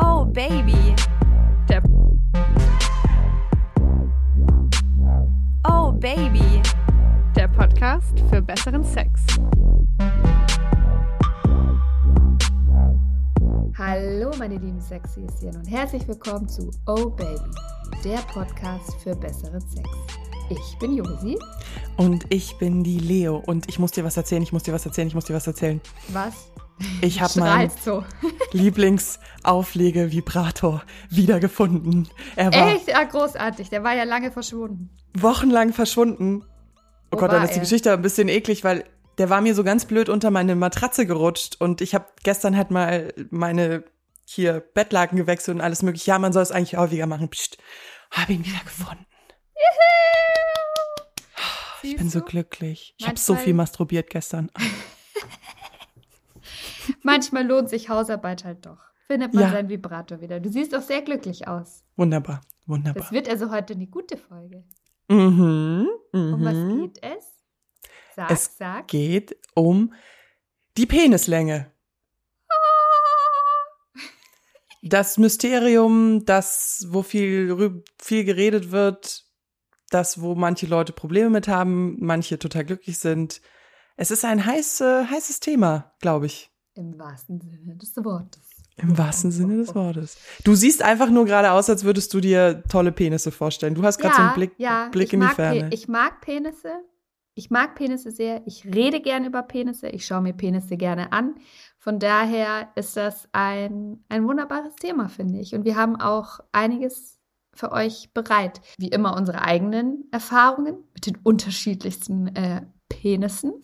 Oh Baby. Der Oh Baby. Der Podcast für besseren Sex. Hallo meine lieben Sexieschen und herzlich willkommen zu Oh Baby, der Podcast für besseren Sex. Ich bin Josi. Und ich bin die Leo und ich muss dir was erzählen, ich muss dir was erzählen, ich muss dir was erzählen. Was? Ich habe meinen so. Lieblingsauflege-Vibrator wiedergefunden. Er war Echt? Ja, großartig. Der war ja lange verschwunden. wochenlang verschwunden. Oh Wo Gott, dann ist die? Geschichte ein bisschen eklig, weil der war mir so ganz blöd unter meine Matratze gerutscht und ich habe gestern halt mal meine hier Bettlaken gewechselt und alles mögliche. Ja, man soll es eigentlich häufiger machen. Psst. Habe ihn wieder gefunden. Ich bin so glücklich. Ich habe so viel masturbiert gestern. Manchmal lohnt sich Hausarbeit halt doch. Findet man Ja. seinen Vibrator wieder. Du siehst doch sehr glücklich aus. Wunderbar, wunderbar. Das wird also heute eine gute Folge. Mhm, Um was mhm. geht es? Sag, Es sag. geht um die Penislänge. Das Mysterium, das, wo viel, viel geredet wird, das, wo manche Leute Probleme mit haben, manche total glücklich sind. Es ist ein heiß, äh, heißes Thema, glaube ich. Im wahrsten Sinne des Wortes. Im wahrsten Sinne des Wortes. Du siehst einfach nur gerade aus, als würdest du dir tolle Penisse vorstellen. Du hast gerade so einen Blick, ja, Blick in die Ferne. Pe- ich mag Penisse. Ich mag Penisse sehr. Ich rede gerne über Penisse. Ich schaue mir Penisse gerne an. Von daher ist das ein, ein wunderbares Thema, finde ich. Und wir haben auch einiges für euch bereit. Wie immer unsere eigenen Erfahrungen mit den unterschiedlichsten äh, Penissen.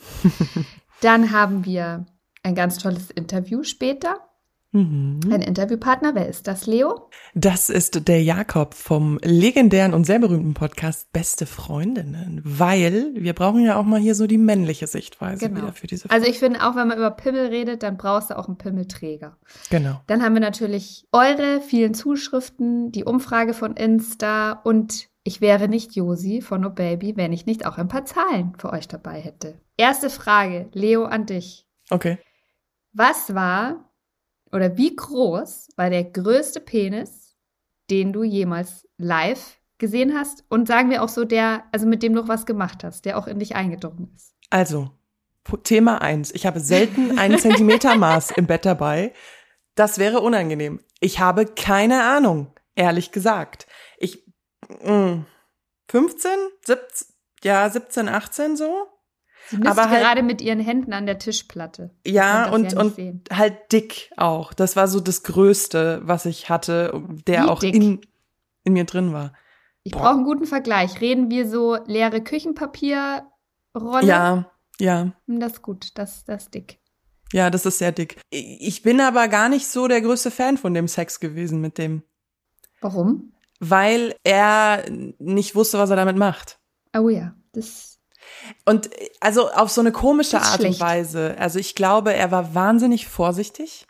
Dann haben wir ein ganz tolles Interview später. Mhm. Ein Interviewpartner. Wer ist das, Leo? Das ist der Jakob vom legendären und sehr berühmten Podcast Beste Freundinnen, weil wir brauchen ja auch mal hier so die männliche Sichtweise Genau. wieder für diese Also ich finde, auch wenn man über Pimmel redet, dann brauchst du auch einen Pimmelträger. Genau. Dann haben wir natürlich eure vielen Zuschriften, die Umfrage von Insta und ich wäre nicht Josi von No Baby, wenn ich nicht auch ein paar Zahlen für euch dabei hätte. Erste Frage, Leo, an dich. Okay. Was war oder wie groß war der größte Penis, den du jemals live gesehen hast? Und sagen wir auch so, der, also mit dem du noch was gemacht hast, der auch in dich eingedrungen ist. Also, Thema eins. Ich habe selten ein Zentimetermaß im Bett dabei. Das wäre unangenehm. Ich habe keine Ahnung, ehrlich gesagt. Ich, mh, 15, 17, ja, 17, 18 so? Sie misst Aber halt- gerade mit ihren Händen an der Tischplatte. Ja, und, ja und sehen. halt dick auch. Das war so das Größte, was ich hatte, der Wie auch dick? in, in mir drin war. Ich brauche einen guten Vergleich. Reden wir so leere Küchenpapierrolle? Ja, ja, Hm, Das ist gut, das, das ist dick. ja, das ist sehr dick. Ich bin aber gar nicht so der größte Fan von dem Sex gewesen mit dem, Warum? weil er nicht wusste, was er damit macht. Oh ja, das. Und äh, also auf so eine komische Art schlecht. und Weise. Also ich glaube, er war wahnsinnig vorsichtig,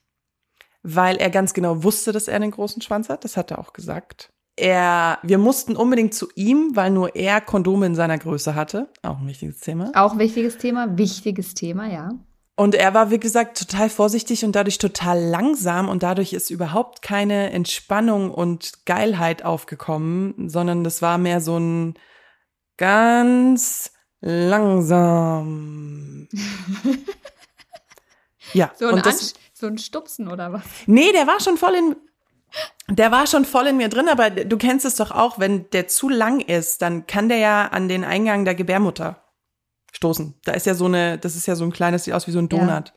weil er ganz genau wusste, dass er einen großen Schwanz hat. Das hat er auch gesagt. Er, wir mussten unbedingt zu ihm, weil nur er Kondome in seiner Größe hatte. Auch ein wichtiges Thema. Auch wichtiges Thema, wichtiges Thema, ja. Und er war, wie gesagt, total vorsichtig und dadurch total langsam und dadurch ist überhaupt keine Entspannung und Geilheit aufgekommen, sondern das war mehr so ein ganz langsam. Ja, So ein, und das, so ein Stupsen oder was? nee, der war schon voll in, der war schon voll in mir drin, aber du kennst es doch auch, wenn der zu lang ist, dann kann der ja an den Eingang der Gebärmutter stoßen. Da ist ja so eine, das ist ja so ein kleines, sieht aus wie so ein Ja.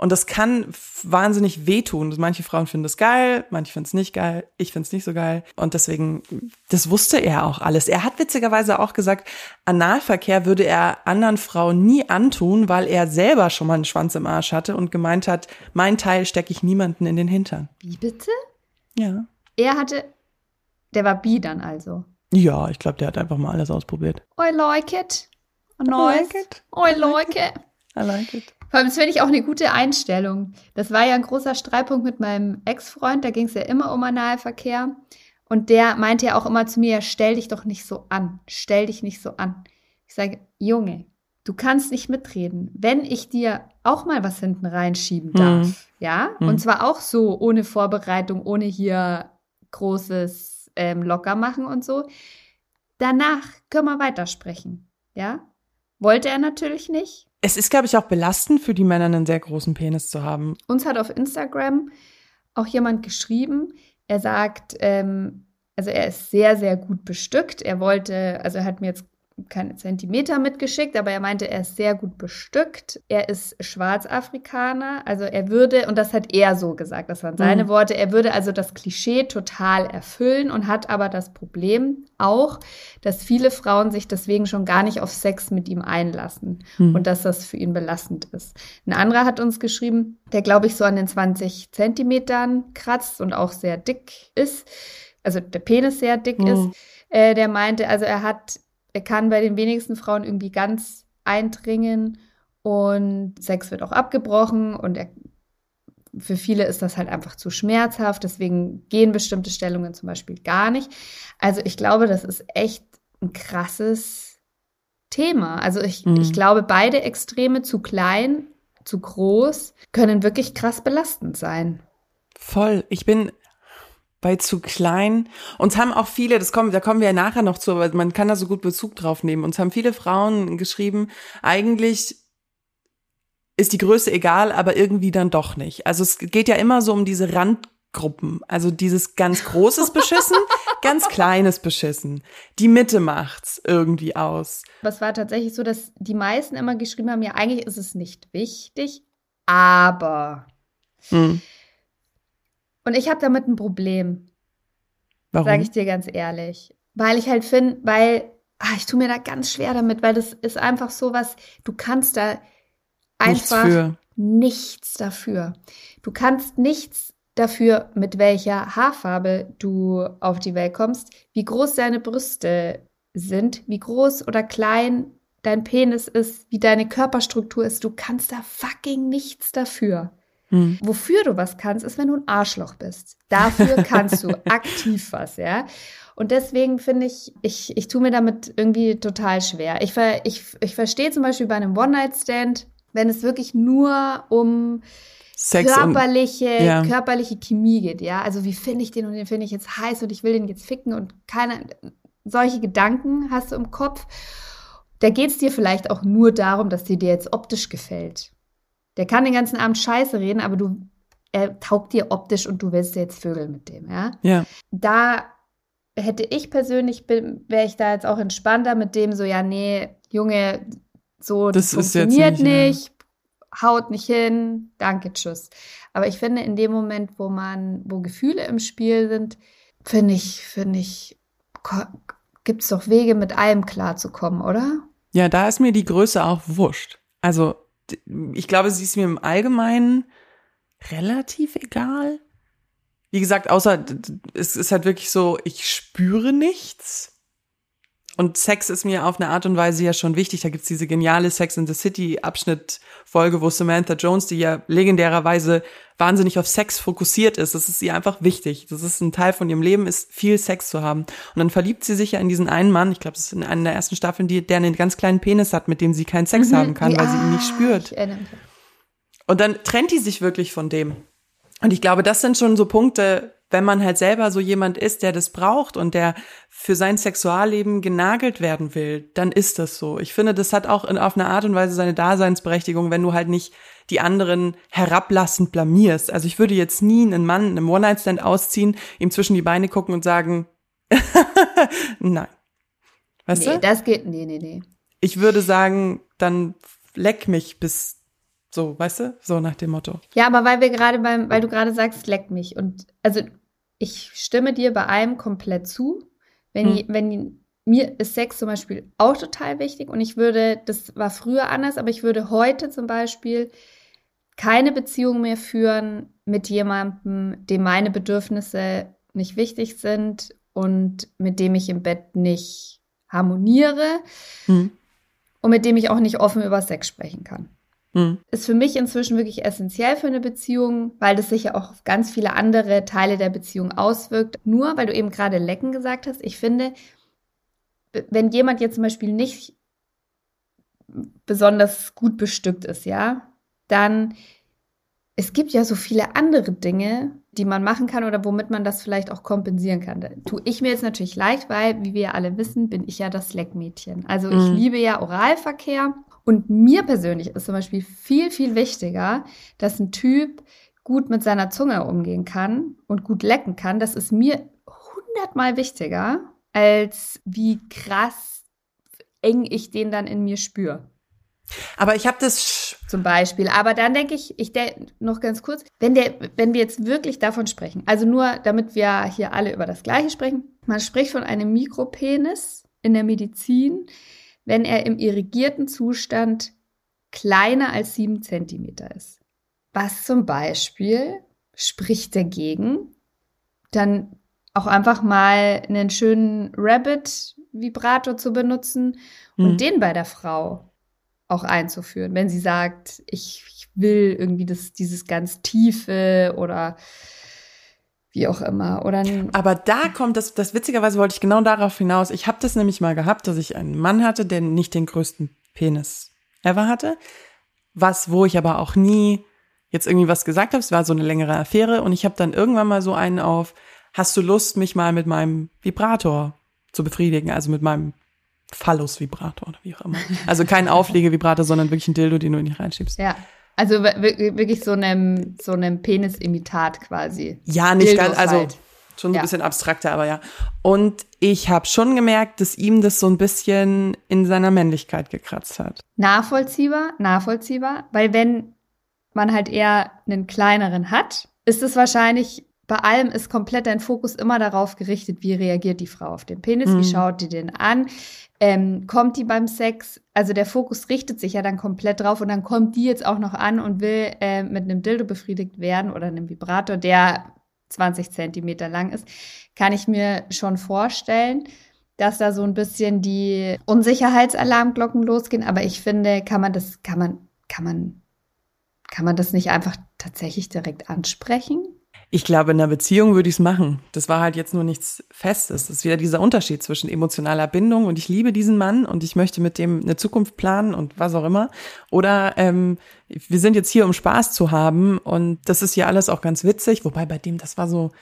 Und das kann wahnsinnig wehtun. Manche Frauen finden das geil, manche finden es nicht geil. Ich finde es nicht so geil. Und deswegen, das wusste er auch alles. Er hat witzigerweise auch gesagt, Analverkehr würde er anderen Frauen nie antun, weil er selber schon mal einen Schwanz im Arsch hatte und gemeint hat, mein Teil stecke ich niemanden in den Hintern. Wie bitte? Ja. Er hatte. Der war bi dann also. Ja, ich glaube, der hat einfach mal alles ausprobiert. I like it. I Nice. like it. I like it. I like it. Vor allem, das finde ich auch eine gute Einstellung. Das war ja ein großer Streitpunkt mit meinem Ex-Freund. Da ging es ja immer um Analverkehr. Und der meinte ja auch immer zu mir, stell dich doch nicht so an. Stell dich nicht so an. Ich sage, Junge, du kannst nicht mitreden. Wenn ich dir auch mal was hinten reinschieben darf, Mhm. ja, Mhm. und zwar auch so ohne Vorbereitung, ohne hier großes ähm, locker machen und so, danach können wir weitersprechen, ja. Wollte er natürlich nicht. Es ist, glaube ich, auch belastend für die Männer, einen sehr großen Penis zu haben. Uns hat auf Instagram auch jemand geschrieben, er sagt, ähm, also er ist sehr, sehr gut bestückt. Er wollte, also er hat mir jetzt keine Zentimeter mitgeschickt, aber er meinte, er ist sehr gut bestückt. Er ist Schwarzafrikaner, also er würde, und das hat er so gesagt, das waren seine Mhm. Worte, er würde also das Klischee total erfüllen und hat aber das Problem auch, dass viele Frauen sich deswegen schon gar nicht auf Sex mit ihm einlassen Hm. und dass das für ihn belastend ist. Ein anderer hat uns geschrieben, der glaube ich so an den 20 Zentimetern kratzt und auch sehr dick ist, also der Penis sehr dick Mhm. ist. Äh, der meinte, also er hat, er kann bei den wenigsten Frauen irgendwie ganz eindringen und Sex wird auch abgebrochen und er, für viele ist das halt einfach zu schmerzhaft, deswegen gehen bestimmte Stellungen zum Beispiel gar nicht. Also ich glaube, das ist echt ein krasses Thema. Also ich, Mhm. ich glaube, beide Extreme, zu klein, zu groß, können wirklich krass belastend sein. Voll. Ich bin bei zu klein. Uns haben auch viele, das kommen, da kommen wir ja nachher noch zu, aber man kann da so gut Bezug drauf nehmen. Uns haben viele Frauen geschrieben, eigentlich ist die Größe egal, aber irgendwie dann doch nicht. Also es geht ja immer so um diese Randgruppen. Also dieses ganz großes Beschissen, ganz kleines Beschissen. Die Mitte macht's irgendwie aus. Es war tatsächlich so, dass die meisten immer geschrieben haben, ja, eigentlich ist es nicht wichtig, aber. Hm. Und ich habe damit ein Problem, Warum? sage ich dir ganz ehrlich. Weil ich halt finde, weil, ah, ich tue mir da ganz schwer damit, weil das ist einfach so was, du kannst da Nichts einfach für. nichts dafür. Du kannst nichts dafür, mit welcher Haarfarbe du auf die Welt kommst, wie groß deine Brüste sind, wie groß oder klein dein Penis ist, wie deine Körperstruktur ist. Du kannst da fucking nichts dafür. Hm. Wofür du was kannst, ist, wenn du ein Arschloch bist. Dafür kannst du aktiv was, ja. Und deswegen finde ich, ich, ich tue mir damit irgendwie total schwer. Ich, ver, ich, ich verstehe zum Beispiel bei einem One-Night-Stand, wenn es wirklich nur um Sex und körperliche, ja. körperliche Chemie geht, ja. Also wie finde ich den und den finde ich jetzt heiß und ich will den jetzt ficken und keine, solche Gedanken hast du im Kopf. Da geht es dir vielleicht auch nur darum, dass dir dir jetzt optisch gefällt. Der kann den ganzen Abend Scheiße reden, aber du, er taugt dir optisch und du willst jetzt Vögel mit dem, ja. ja. Da hätte ich persönlich, wäre ich da jetzt auch entspannter mit dem so, ja, nee, Junge, so, das, Das funktioniert nicht, ja. nicht, haut nicht hin, danke, tschüss. Aber ich finde, in dem Moment, wo man, wo Gefühle im Spiel sind, finde ich, finde ich, gibt es doch Wege, mit allem klarzukommen, oder? Ja, da ist mir die Größe auch wurscht. Also, ich glaube, sie ist mir im Allgemeinen relativ egal. Wie gesagt, außer es ist halt wirklich so, ich spüre nichts. Und Sex ist mir auf eine Art und Weise ja schon wichtig. Da gibt's diese geniale Sex in the City Abschnittfolge, wo Samantha Jones, die ja legendärerweise wahnsinnig auf Sex fokussiert ist, das ist ihr einfach wichtig. Das ist ein Teil von ihrem Leben, ist viel Sex zu haben. Und dann verliebt sie sich ja in diesen einen Mann, ich glaube, das ist in einer der ersten Staffeln, die, der einen ganz kleinen Penis hat, mit dem sie keinen Sex Mhm. haben kann, Wie- weil sie ihn nicht spürt. Und dann trennt die sich wirklich von dem. Und ich glaube, das sind schon so Punkte, wenn man halt selber so jemand ist, der das braucht und der für sein Sexualleben genagelt werden will, dann ist das so. Ich finde, das hat auch in, auf eine Art und Weise seine Daseinsberechtigung, wenn du halt nicht die anderen herablassend blamierst. Also ich würde jetzt nie einen Mann in einem One-Night-Stand ausziehen, ihm zwischen die Beine gucken und sagen, nein. Weißt Nee, du? das geht, nee, nee, nee. Ich würde sagen, dann leck mich bis so, weißt du? So nach dem Motto. Ja, aber weil wir gerade beim, weil du gerade sagst, leck mich. Und also ich stimme dir bei allem komplett zu. Wenn, Hm. wenn mir ist Sex zum Beispiel auch total wichtig und ich würde, das war früher anders, aber ich würde heute zum Beispiel keine Beziehung mehr führen mit jemandem, dem meine Bedürfnisse nicht wichtig sind und mit dem ich im Bett nicht harmoniere Hm. und mit dem ich auch nicht offen über Sex sprechen kann Hm. ist für mich inzwischen wirklich essentiell für eine Beziehung, weil das sich ja auch auf ganz viele andere Teile der Beziehung auswirkt. Nur weil du eben gerade lecken gesagt hast, ich finde, wenn jemand jetzt zum Beispiel nicht besonders gut bestückt ist, ja, dann es gibt ja so viele andere Dinge, die man machen kann oder womit man das vielleicht auch kompensieren kann. Da tue ich mir jetzt natürlich leicht, weil, wie wir alle wissen, bin ich ja das Leckmädchen. Also ich Mhm. liebe ja Oralverkehr und mir persönlich ist zum Beispiel viel, viel wichtiger, dass ein Typ gut mit seiner Zunge umgehen kann und gut lecken kann. Das ist mir hundertmal wichtiger, als wie krass eng ich den dann in mir spüre Aber ich habe das, zum Beispiel. Aber dann denke ich, ich denke noch ganz kurz, wenn der, wenn wir jetzt wirklich davon sprechen, also nur damit wir hier alle über das Gleiche sprechen, man spricht von einem Mikropenis in der Medizin, wenn er im irrigierten Zustand kleiner als sieben Zentimeter ist. Was zum Beispiel spricht dagegen, dann auch einfach mal einen schönen Rabbit-Vibrator zu benutzen und Mhm. den bei der Frau auch einzuführen, wenn sie sagt, ich, ich will irgendwie das, dieses ganz tiefe oder wie auch immer. Oder aber da kommt das, das witzigerweise wollte ich genau darauf hinaus. Ich habe das nämlich mal gehabt, dass ich einen Mann hatte, der nicht den größten Penis ever hatte. Was, wo ich aber auch nie jetzt irgendwie was gesagt habe. Es war so eine längere Affäre und ich habe dann irgendwann mal so einen auf, hast du Lust, mich mal mit meinem Vibrator zu befriedigen, also mit meinem Phallus-Vibrator oder wie auch immer. Also kein Auflegevibrator, sondern wirklich ein Dildo, den du in dich reinschiebst. ja, also wir- wir- wirklich so einem, so einem Penisimitat quasi. Ja, nicht Dildos ganz, also halt. schon ein Ja. bisschen abstrakter, aber ja. Und ich habe schon gemerkt, dass ihm das so ein bisschen in seiner Männlichkeit gekratzt hat. Nachvollziehbar, nachvollziehbar, weil wenn man halt eher einen kleineren hat, ist es wahrscheinlich, bei allem ist komplett dein Fokus immer darauf gerichtet, wie reagiert die Frau auf den Penis, Mhm. wie schaut die den an, ähm, kommt die beim Sex, also der Fokus richtet sich ja dann komplett drauf und dann kommt die jetzt auch noch an und will äh, mit einem Dildo befriedigt werden oder einem Vibrator, der 20 Zentimeter lang ist, kann ich mir schon vorstellen, dass da so ein bisschen die Unsicherheitsalarmglocken losgehen. Aber ich finde, kann man das, kann man, kann man, kann man das nicht einfach tatsächlich direkt ansprechen? Ich glaube, in einer Beziehung würde ich es machen. Das war halt jetzt nur nichts Festes. Das ist wieder dieser Unterschied zwischen emotionaler Bindung und ich liebe diesen Mann und ich möchte mit dem eine Zukunft planen und was auch immer. Oder ähm, wir sind jetzt hier, um Spaß zu haben und das ist ja alles auch ganz witzig. Wobei bei dem, das war so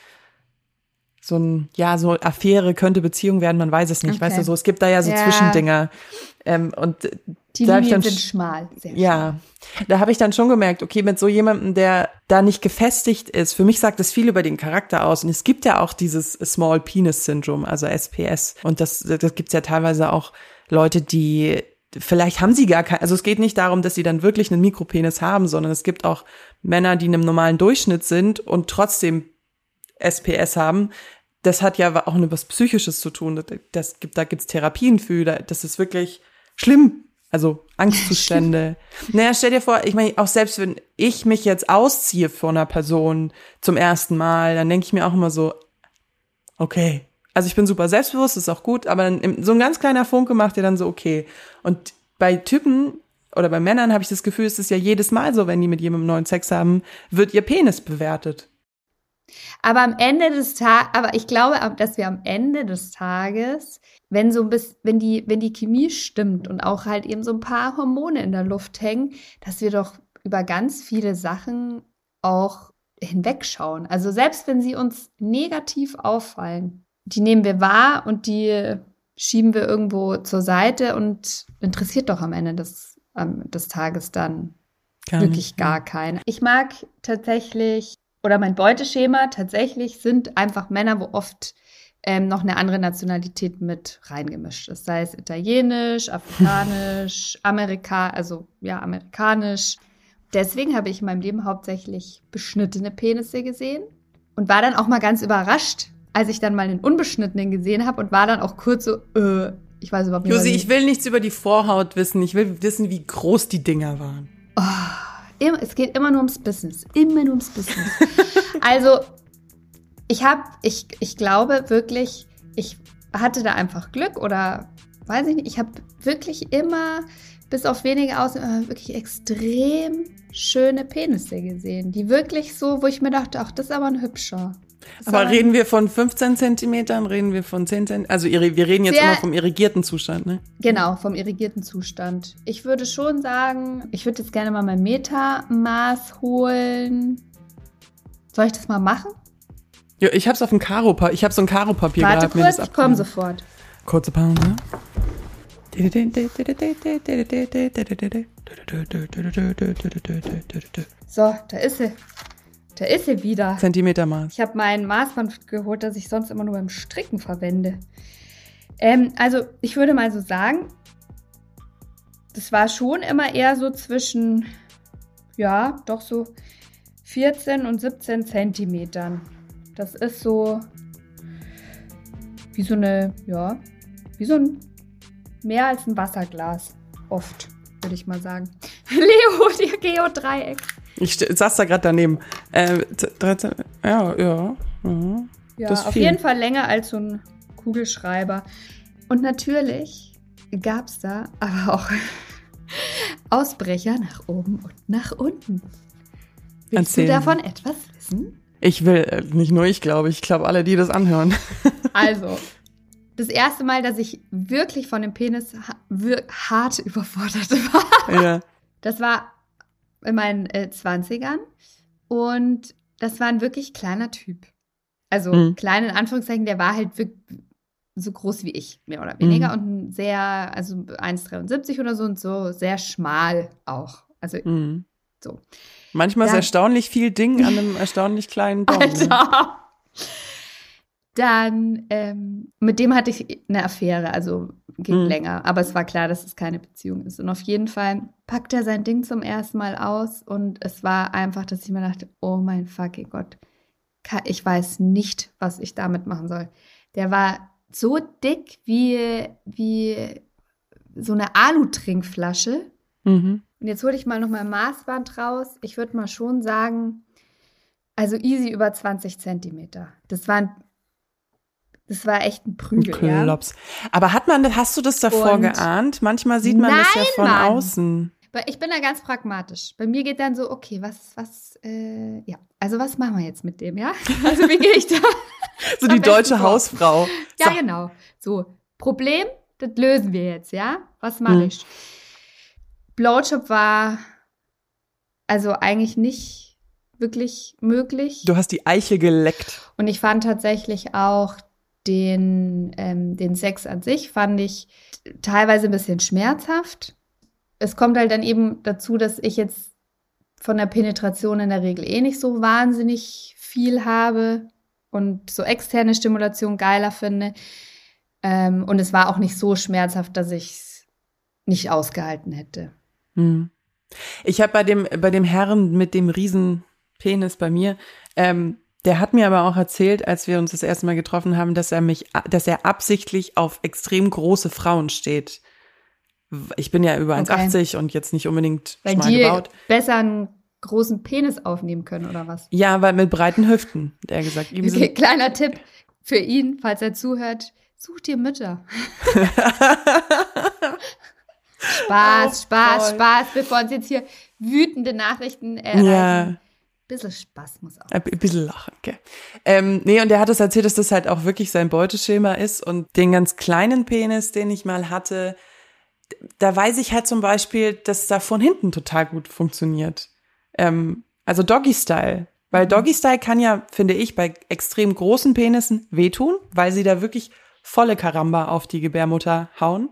so ein, ja, so Affäre könnte Beziehung werden, man weiß es nicht. Okay. Weißt du, so, es gibt da ja so Ja. Zwischendinger. Ähm, und Die Da Linien sind sch- schmal. Sehr ja, da habe ich dann schon gemerkt, okay, mit so jemandem, der da nicht gefestigt ist, für mich sagt das viel über den Charakter aus. Und es gibt ja auch dieses Small Penis Syndrome, also SPS. Und das, das gibt's ja teilweise auch Leute, die vielleicht haben sie gar kein, also es geht nicht darum, dass sie dann wirklich einen Mikropenis haben, sondern es gibt auch Männer, die in einem normalen Durchschnitt sind und trotzdem SPS haben. Das hat ja auch eine was Psychisches zu tun. Das, gibt, da gibt's Therapien für. da- Das ist wirklich schlimm. Also Angstzustände. naja, stell dir vor, ich meine, auch selbst wenn ich mich jetzt ausziehe vor einer Person zum ersten Mal, dann denke ich mir auch immer so, okay. Also ich bin super selbstbewusst, ist auch gut, aber dann so ein ganz kleiner Funke macht dir dann so, okay. Und bei Typen oder bei Männern habe ich das Gefühl, es ist ja jedes Mal so, wenn die mit jemandem neuen Sex haben, wird ihr Penis bewertet. Aber am Ende des Tages, aber ich glaube, dass wir am Ende des Tages, wenn so ein bisschen, wenn die, wenn die Chemie stimmt und auch halt eben so ein paar Hormone in der Luft hängen, dass wir doch über ganz viele Sachen auch hinwegschauen. Also selbst wenn sie uns negativ auffallen, die nehmen wir wahr und die schieben wir irgendwo zur Seite und interessiert doch am Ende des, ähm, des Tages dann Gar wirklich nicht. gar keine. Ich mag tatsächlich, oder mein Beuteschema tatsächlich sind einfach Männer, wo oft ähm, noch eine andere Nationalität mit reingemischt ist. Sei es italienisch, afrikanisch, Amerika, also ja, amerikanisch. Deswegen habe ich in meinem Leben hauptsächlich beschnittene Penisse gesehen und war dann auch mal ganz überrascht, als ich dann mal einen unbeschnittenen gesehen habe und war dann auch kurz so, äh, ich weiß überhaupt nicht, Josi, ich will nichts über die Vorhaut wissen. Ich will wissen, wie groß die Dinger waren. Immer, es geht immer nur ums Business. Immer nur ums Business. also, ich habe, ich, ich glaube wirklich, ich hatte da einfach Glück oder weiß ich nicht, ich habe wirklich immer, bis auf wenige Ausnahmen, wirklich extrem schöne Penisse gesehen. Die wirklich so, wo ich mir dachte, ach, das ist aber ein hübscher. Aber Sondern reden wir von 15 Zentimetern, reden wir von 10 Zentimetern? Also wir reden jetzt immer vom irrigierten Zustand, ne? Genau, vom irrigierten Zustand. Ich würde schon sagen, ich würde jetzt gerne mal mein Metermaß holen. Soll ich das mal machen? Ja, ich hab's auf dem Karo, ich hab so ein Karo-Papier Warte gehabt. kurz, ich komme abgenommen. sofort. Kurze Pause. So, da ist sie. Da ist sie wieder. Zentimetermaß. Ich habe mein Maßband geholt, das ich sonst immer nur beim Stricken verwende. Ähm, also, ich würde mal so sagen, das war schon immer eher so zwischen, ja, doch so 14 und 17 Zentimetern. Das ist so wie so eine, ja, wie so ein, mehr als ein Wasserglas. Oft, würde ich mal sagen. Leo, die Geodreieck. Ich saß da gerade daneben. Äh, z- 13, ja, ja. mhm. Ja, Das ist auf viel. jeden Fall länger als so ein Kugelschreiber. Und natürlich gab es da aber auch Ausbrecher nach oben und nach unten. Willst Erzählen du davon etwas wissen? Ich will, äh, nicht nur ich glaube, ich glaube alle, die das anhören. Also, das erste Mal, dass ich wirklich von dem Penis ha hart überfordert war, ja. das war in meinen äh, 20ern. Und das war ein wirklich kleiner Typ. Also Mhm. klein in Anführungszeichen, der war halt so groß wie ich, mehr oder weniger. Mhm. Und ein sehr, also 1,73 oder so und so, sehr schmal auch. Also Mhm. so. Manchmal ist Dann- erstaunlich viel Ding an einem erstaunlich kleinen Baum. Ne? Alter. Dann, ähm, mit dem hatte ich eine Affäre, also ging Mhm. länger, aber es war klar, dass es keine Beziehung ist. Und auf jeden Fall packt er sein Ding zum ersten Mal aus und es war einfach, dass ich mir dachte, oh mein fucking Gott, ich weiß nicht, was ich damit machen soll. Der war so dick wie, wie so eine Alu-Trinkflasche. Mhm. Und jetzt hole ich mal noch mal Maßband raus. Ich würde mal schon sagen, also easy über 20 Zentimeter. Das war, ein, das war echt ein Prügel, ja. Klops. Aber hat man, hast du das davor Und- geahnt? Manchmal sieht man das ja Nein, von Mann. außen. Ich bin da ganz pragmatisch. Bei mir geht dann so, okay, was, was, äh, ja, also was machen wir jetzt mit dem, ja? Also wie gehe ich da? So die deutsche vor. Hausfrau. Ja, So. genau. So, Problem, das lösen wir jetzt, ja? Was mache Mhm. ich? Blowjob war also eigentlich nicht wirklich möglich. Du hast die Eiche geleckt. Und ich fand tatsächlich auch den, ähm, den Sex an sich, fand ich teilweise ein bisschen schmerzhaft. Es kommt halt dann eben dazu, dass ich jetzt von der Penetration in der Regel eh nicht so wahnsinnig viel habe und so externe Stimulation geiler finde. Ähm, und es war auch nicht so schmerzhaft, dass ich es nicht ausgehalten hätte. Hm. Ich habe bei dem, bei dem Herrn mit dem riesen Penis bei mir, ähm, der hat mir aber auch erzählt, als wir uns das erste Mal getroffen haben, dass er mich, dass er absichtlich auf extrem große Frauen steht. Ich bin ja über Okay. 1,80 und jetzt nicht unbedingt Weil schmal die gebaut. besser einen großen Penis aufnehmen können oder was? Ja, weil mit breiten Hüften, der gesagt. Ihm Okay, kleiner Tipp für ihn, falls er zuhört. Such dir Mütter. Spaß, Oh, Spaß, toll. Spaß, bevor uns jetzt hier wütende Nachrichten erreichen. Ja. Bisschen Spaß muss auch. Ein bi- bisschen lachen, okay. Ähm, nee, und er hat es erzählt, dass das halt auch wirklich sein Beuteschema ist. Und den ganz kleinen Penis, den ich mal hatte, da weiß ich halt zum Beispiel, dass da von hinten total gut funktioniert. Ähm, also Doggy-Style. Weil Doggy-Style kann ja, finde ich, bei extrem großen Penissen wehtun, weil sie da wirklich volle Karamba auf die Gebärmutter hauen.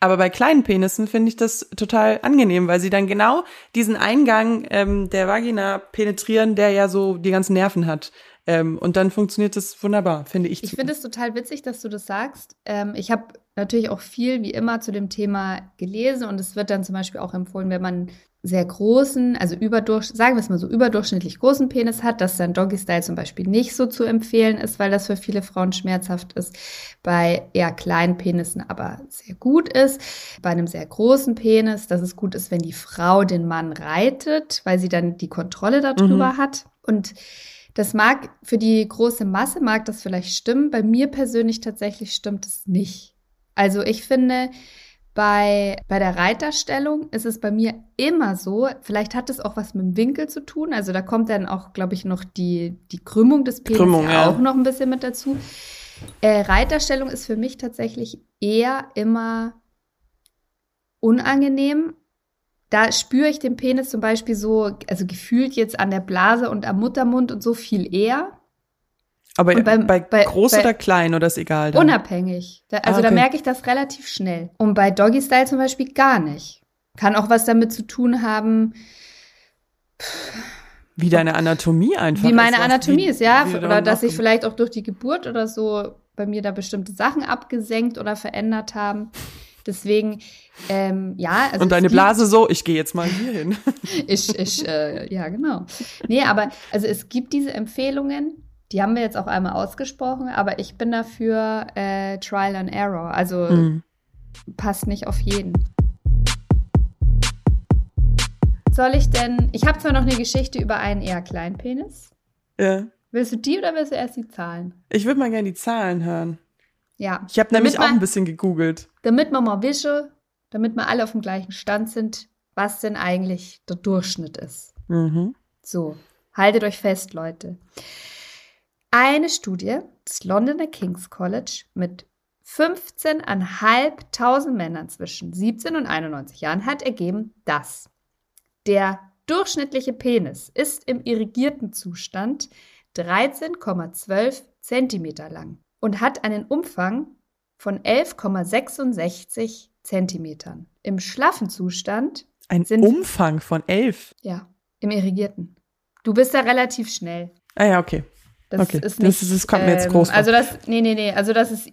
Aber bei kleinen Penissen finde ich das total angenehm, weil sie dann genau diesen Eingang ähm, der Vagina penetrieren, der ja so die ganzen Nerven hat. Ähm, und dann funktioniert das wunderbar, finde ich. Ich finde es total witzig, dass du das sagst. Ähm, ich habe natürlich auch viel, wie immer, zu dem Thema gelesen und es wird dann zum Beispiel auch empfohlen, wenn man sehr großen, also überdurch, sagen wir es mal so, überdurchschnittlich großen Penis hat, dass dann Doggy Style zum Beispiel nicht so zu empfehlen ist, weil das für viele Frauen schmerzhaft ist. Bei eher kleinen Penissen aber sehr gut ist. Bei einem sehr großen Penis, dass es gut ist, wenn die Frau den Mann reitet, weil sie dann die Kontrolle darüber hat. Und das mag für die große Masse mag das vielleicht stimmen. Bei mir persönlich tatsächlich stimmt es nicht. Also ich finde, Bei, bei der Reiterstellung ist es bei mir immer so, vielleicht hat es auch was mit dem Winkel zu tun. Also da kommt dann auch, glaube ich, noch die, die Krümmung des Penis Krümmung, ja. auch noch ein bisschen mit dazu. Äh, Reiterstellung ist für mich tatsächlich eher immer unangenehm. Da spüre ich den Penis zum Beispiel so, also gefühlt jetzt an der Blase und am Muttermund und so viel eher. Aber beim- bei, bei- groß bei- oder klein oder ist egal? Dann? Unabhängig. Da, also Ah, da okay. merke ich das relativ schnell. Und bei Doggy Style zum Beispiel gar nicht. Kann auch was damit zu tun haben, Wie deine Anatomie einfach. wie meine ist, Anatomie ist, ja. Oder dass sich vielleicht auch durch die Geburt oder so bei mir da bestimmte Sachen abgesenkt oder verändert haben. Deswegen, ähm, ja. Also Und deine gibt- Blase so, ich gehe jetzt mal hier hin. Ich, ich, äh, ja, genau. Nee, aber also es gibt diese Empfehlungen, die haben wir jetzt auch einmal ausgesprochen, aber ich bin dafür äh, Trial and Error. Also Hm. passt nicht auf jeden. Soll ich denn, ich habe zwar noch eine Geschichte über einen eher kleinen Penis. Ja. Willst du die oder willst du erst die Zahlen? Ich würde mal gerne die Zahlen hören. Ja. Ich habe nämlich Damit auch man- ein bisschen gegoogelt. Damit wir mal wissen, damit wir alle auf dem gleichen Stand sind, was denn eigentlich der Durchschnitt ist. Mhm. So, haltet euch fest, Leute. Eine Studie des Londoner King's College mit 15.500 Männern zwischen 17 und 91 Jahren hat ergeben, dass der durchschnittliche Penis ist im irrigierten Zustand 13,12 Zentimeter lang und hat einen Umfang von 11,66 Zentimetern. Im schlaffen Zustand, Ein Umfang von elf. ja, im irrigierten. Du bist da relativ schnell. Ah ja, okay. Das Okay, ist das nicht. ist- das kommt mir jetzt groß vor. Also das, nee, nee, nee. Also das ist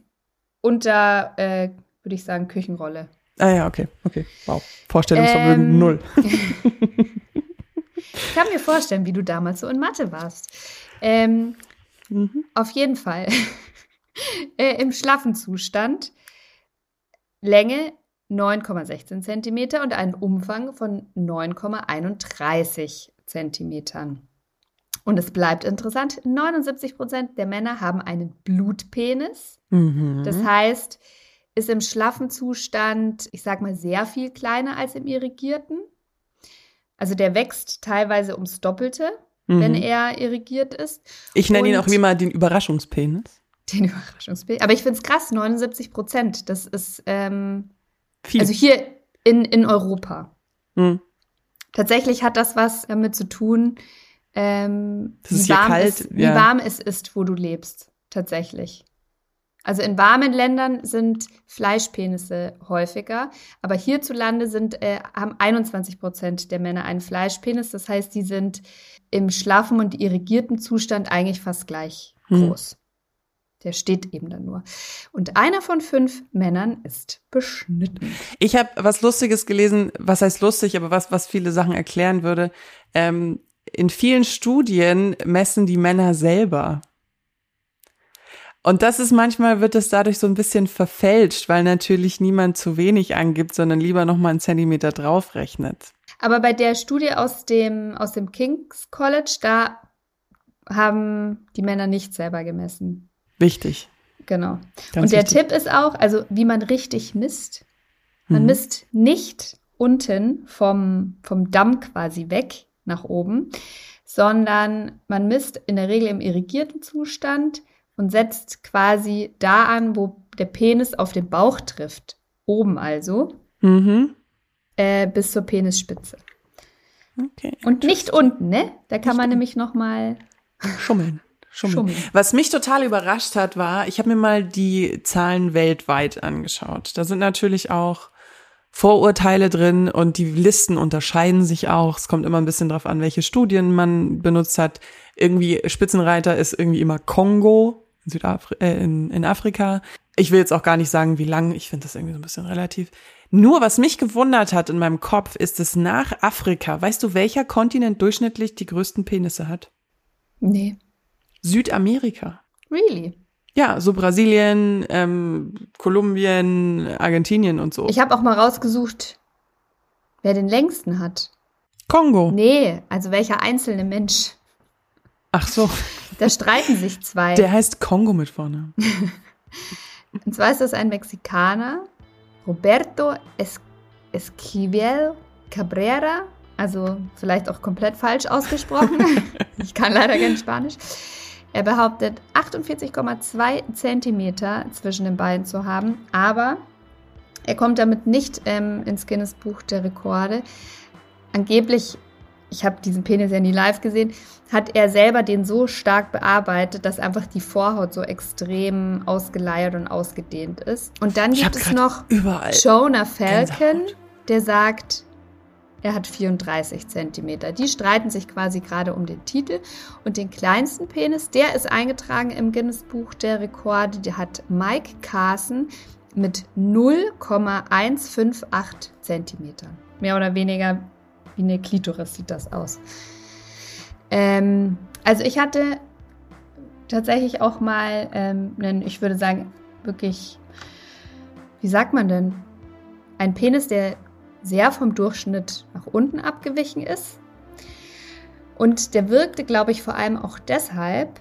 unter, äh, würde ich sagen, Küchenrolle. Ah ja, okay, okay. Wow. Vorstellungsvermögen Ähm, null. Ich kann mir vorstellen, wie du damals so in Mathe warst. Ähm, Mhm. auf jeden Fall. äh, Im schlaffen Zustand. Länge 9,16 Zentimeter und einen Umfang von 9,31 Zentimetern. Und es bleibt interessant, 79 Prozent der Männer haben einen Blutpenis. Mhm. Das heißt, ist im schlaffen Zustand, ich sag mal, sehr viel kleiner als im irrigierten. Also der wächst teilweise ums Doppelte, wenn Mhm. er irrigiert ist. Ich nenne ihn auch wie mal den Überraschungspenis. Den Überraschungsbild. Aber ich finde es krass, 79 Prozent. Das ist, ähm, Viel. also hier in, in Europa. Mhm. Tatsächlich hat das was damit zu tun, ähm, Das ist wie, warm kalt, es, wie ja. warm es ist, wo du lebst. Tatsächlich. Also in warmen Ländern sind Fleischpenisse häufiger, aber hierzulande sind, äh, haben 21 Prozent der Männer einen Fleischpenis. Das heißt, die sind im schlaffen und irrigierten Zustand eigentlich fast gleich Hm. groß. Der steht eben dann nur. Und einer von fünf Männern ist beschnitten. Ich habe was Lustiges gelesen, was heißt lustig, aber was, was viele Sachen erklären würde. Ähm, in vielen Studien messen die Männer selber. Und das ist manchmal wird es dadurch so ein bisschen verfälscht, weil natürlich niemand zu wenig angibt, sondern lieber noch mal einen Zentimeter draufrechnet. Aber bei der Studie aus dem, aus dem King's College, da haben die Männer nicht selber gemessen. Wichtig. Genau. Ganz Und der wichtig. Tipp ist auch, also wie man richtig misst. Man Mhm. misst nicht unten vom, vom Damm quasi weg nach oben, sondern man misst in der Regel im irrigierten Zustand und setzt quasi da an, wo der Penis auf den Bauch trifft. Oben also, Mhm. äh, bis zur Penisspitze. Okay. Und nicht unten, ne? Da kann man nämlich noch mal Schummeln. Schummeln. Schummeln. Was mich total überrascht hat, war, ich habe mir mal die Zahlen weltweit angeschaut. Da sind natürlich auch Vorurteile drin und die Listen unterscheiden sich auch. Es kommt immer ein bisschen drauf an, welche Studien man benutzt hat. Irgendwie Spitzenreiter ist irgendwie immer Kongo in, Südafri äh, in, in Afrika. Ich will jetzt auch gar nicht sagen, wie lang. Ich finde das irgendwie so ein bisschen relativ. Nur was mich gewundert hat in meinem Kopf, ist es nach Afrika. Weißt du, welcher Kontinent durchschnittlich die größten Penisse hat? Nee. Südamerika. Really? Ja, so Brasilien, ähm, Kolumbien, Argentinien und so. Ich habe auch mal rausgesucht, wer den längsten hat. Kongo. Nee, also welcher einzelne Mensch. Ach so, Da streiten sich zwei. der heißt Kongo mit vorne. Und zwar ist das ein Mexikaner, Roberto es Esquivel Cabrera, also vielleicht auch komplett falsch ausgesprochen. ich kann leider kein Spanisch. Er behauptet 48,2 Zentimeter zwischen den Beinen zu haben, aber er kommt damit nicht ähm, ins Guinness Buch der Rekorde. Angeblich, ich habe diesen Penis ja nie live gesehen, hat er selber den so stark bearbeitet, dass einfach die Vorhaut so extrem ausgeleiert und ausgedehnt ist. Und dann gibt es noch Jonah Falcon, der sagt, er hat 34 Zentimeter. Die streiten sich quasi gerade um den Titel. Und den kleinsten Penis, der ist eingetragen im Guinness Buch der Rekorde. Der hat Mike Carson mit 0,158 Zentimetern. Mehr oder weniger wie eine Klitoris sieht das aus. Ähm, also ich hatte tatsächlich auch mal ähm, einen, ich würde sagen, wirklich, wie sagt man denn? Ein Penis, der sehr vom Durchschnitt nach unten abgewichen ist. Und der wirkte, glaube ich, vor allem auch deshalb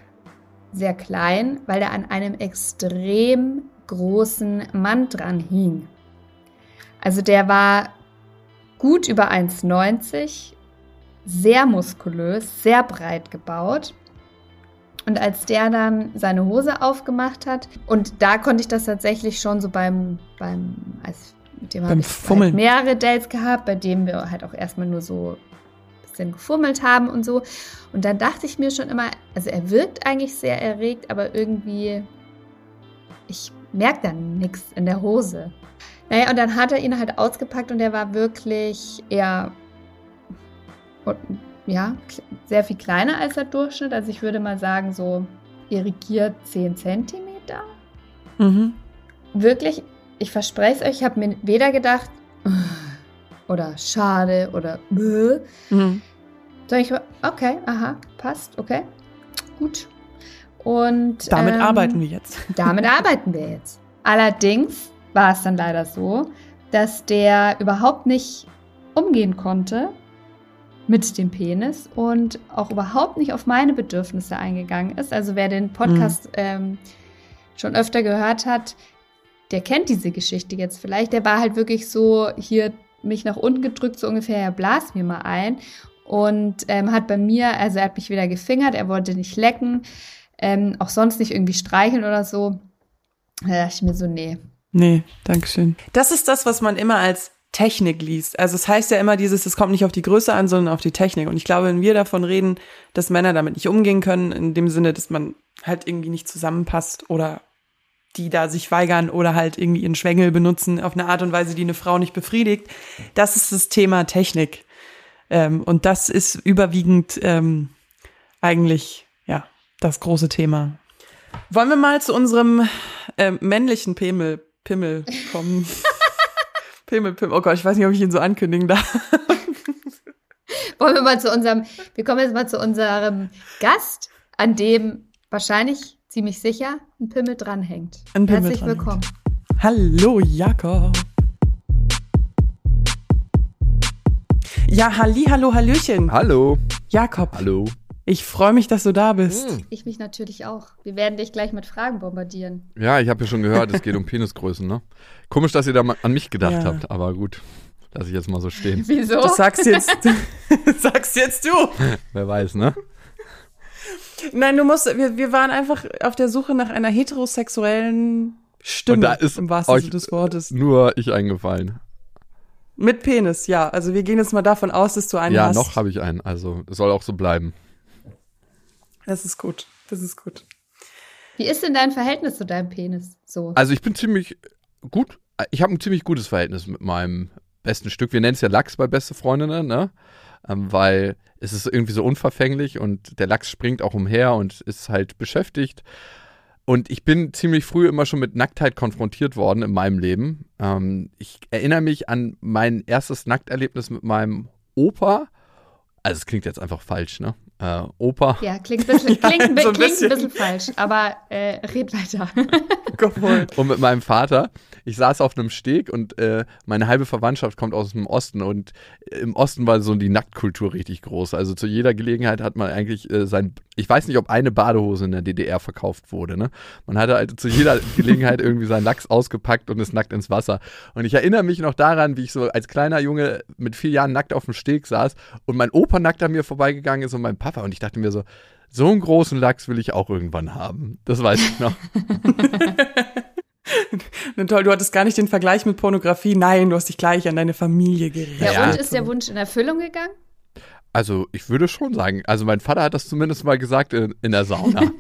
sehr klein, weil er an einem extrem großen Mann dran hing. Also der war gut über 1,90, sehr muskulös, sehr breit gebaut. Und als der dann seine Hose aufgemacht hat, und da konnte ich das tatsächlich schon so beim, beim als mit dem habe ich halt mehrere Dates gehabt, bei dem wir halt auch erstmal nur so ein bisschen gefummelt haben und so. Und dann dachte ich mir schon immer, also er wirkt eigentlich sehr erregt, aber irgendwie, ich merke dann nichts in der Hose. Naja, und dann hat er ihn halt ausgepackt und er war wirklich eher, ja, sehr viel kleiner als der Durchschnitt. Also ich würde mal sagen, so irrigiert 10 Zentimeter. Mhm. Wirklich ich verspreche es euch, ich habe mir weder gedacht, oder schade oder bäh. Mhm. Sondern ich war, okay, aha, passt, okay, gut. Und damit ähm, arbeiten wir jetzt. Damit arbeiten wir jetzt. Allerdings war es dann leider so, dass der überhaupt nicht umgehen konnte mit dem Penis und auch überhaupt nicht auf meine Bedürfnisse eingegangen ist. Also wer den Podcast mhm. ähm, schon öfter gehört hat, der kennt diese Geschichte jetzt vielleicht. Der war halt wirklich so hier mich nach unten gedrückt, so ungefähr, er blas mir mal ein. Und ähm, hat bei mir, also er hat mich wieder gefingert, er wollte nicht lecken, ähm, auch sonst nicht irgendwie streicheln oder so. Da dachte ich mir so, nee. Nee, Dankeschön. Das ist das, was man immer als Technik liest. Also es heißt ja immer dieses, es kommt nicht auf die Größe an, sondern auf die Technik. Und ich glaube, wenn wir davon reden, dass Männer damit nicht umgehen können, in dem Sinne, dass man halt irgendwie nicht zusammenpasst oder die da sich weigern oder halt irgendwie ihren Schwengel benutzen auf eine Art und Weise, die eine Frau nicht befriedigt. Das ist das Thema Technik. Ähm, und das ist überwiegend ähm, eigentlich, ja, das große Thema. Wollen wir mal zu unserem äh, männlichen Pimmel, Pimmel kommen? Pimmel, Pimmel. Oh Gott, ich weiß nicht, ob ich ihn so ankündigen darf. Wollen wir mal zu unserem, wir kommen jetzt mal zu unserem Gast, an dem wahrscheinlich ziemlich sicher ein Pimmel dranhängt. Ein Pimmel Herzlich dranhängt. willkommen. Hallo Jakob. Ja, halli, hallo, hallöchen. Hallo. Jakob. Hallo. Ich freue mich, dass du da bist. Hm. Ich mich natürlich auch. Wir werden dich gleich mit Fragen bombardieren. Ja, ich habe ja schon gehört, es geht um Penisgrößen, ne? Komisch, dass ihr da an mich gedacht ja. habt, aber gut. Lass ich jetzt mal so stehen. Wieso? Das sagst jetzt, sagst jetzt du. Wer weiß, ne? Nein, du musst, wir, wir waren einfach auf der Suche nach einer heterosexuellen Stimme. Und da ist im wahrsten Sinne des Wortes. Nur ich eingefallen. Mit Penis, ja. Also wir gehen jetzt mal davon aus, dass du einen ja, hast. Ja, noch habe ich einen. Also es soll auch so bleiben. Das ist gut. Das ist gut. Wie ist denn dein Verhältnis zu deinem Penis so? Also ich bin ziemlich gut. Ich habe ein ziemlich gutes Verhältnis mit meinem besten Stück. Wir nennen es ja Lachs bei beste Freundinnen, ne? Ähm, weil es ist irgendwie so unverfänglich und der Lachs springt auch umher und ist halt beschäftigt. Und ich bin ziemlich früh immer schon mit Nacktheit konfrontiert worden in meinem Leben. Ähm, ich erinnere mich an mein erstes Nackterlebnis mit meinem Opa. Also es klingt jetzt einfach falsch, ne? Äh, Opa. Ja, klingt, bisschen, klingt, ja, so ein, klingt ein bisschen falsch, aber äh, red weiter. und mit meinem Vater. Ich saß auf einem Steg und äh, meine halbe Verwandtschaft kommt aus dem Osten und im Osten war so die Nacktkultur richtig groß. Also zu jeder Gelegenheit hat man eigentlich äh, sein ich weiß nicht, ob eine Badehose in der DDR verkauft wurde. Ne? Man hatte halt zu jeder Gelegenheit irgendwie seinen Lachs ausgepackt und ist nackt ins Wasser. Und ich erinnere mich noch daran, wie ich so als kleiner Junge mit vier Jahren nackt auf dem Steg saß und mein Opa nackt an mir vorbeigegangen ist und mein Papa. Und ich dachte mir so, so einen großen Lachs will ich auch irgendwann haben. Das weiß ich noch. toll, du hattest gar nicht den Vergleich mit Pornografie. Nein, du hast dich gleich an deine Familie gerichtet. Ja, und ist der Wunsch in Erfüllung gegangen? Also, ich würde schon sagen, also mein Vater hat das zumindest mal gesagt in, in der Sauna.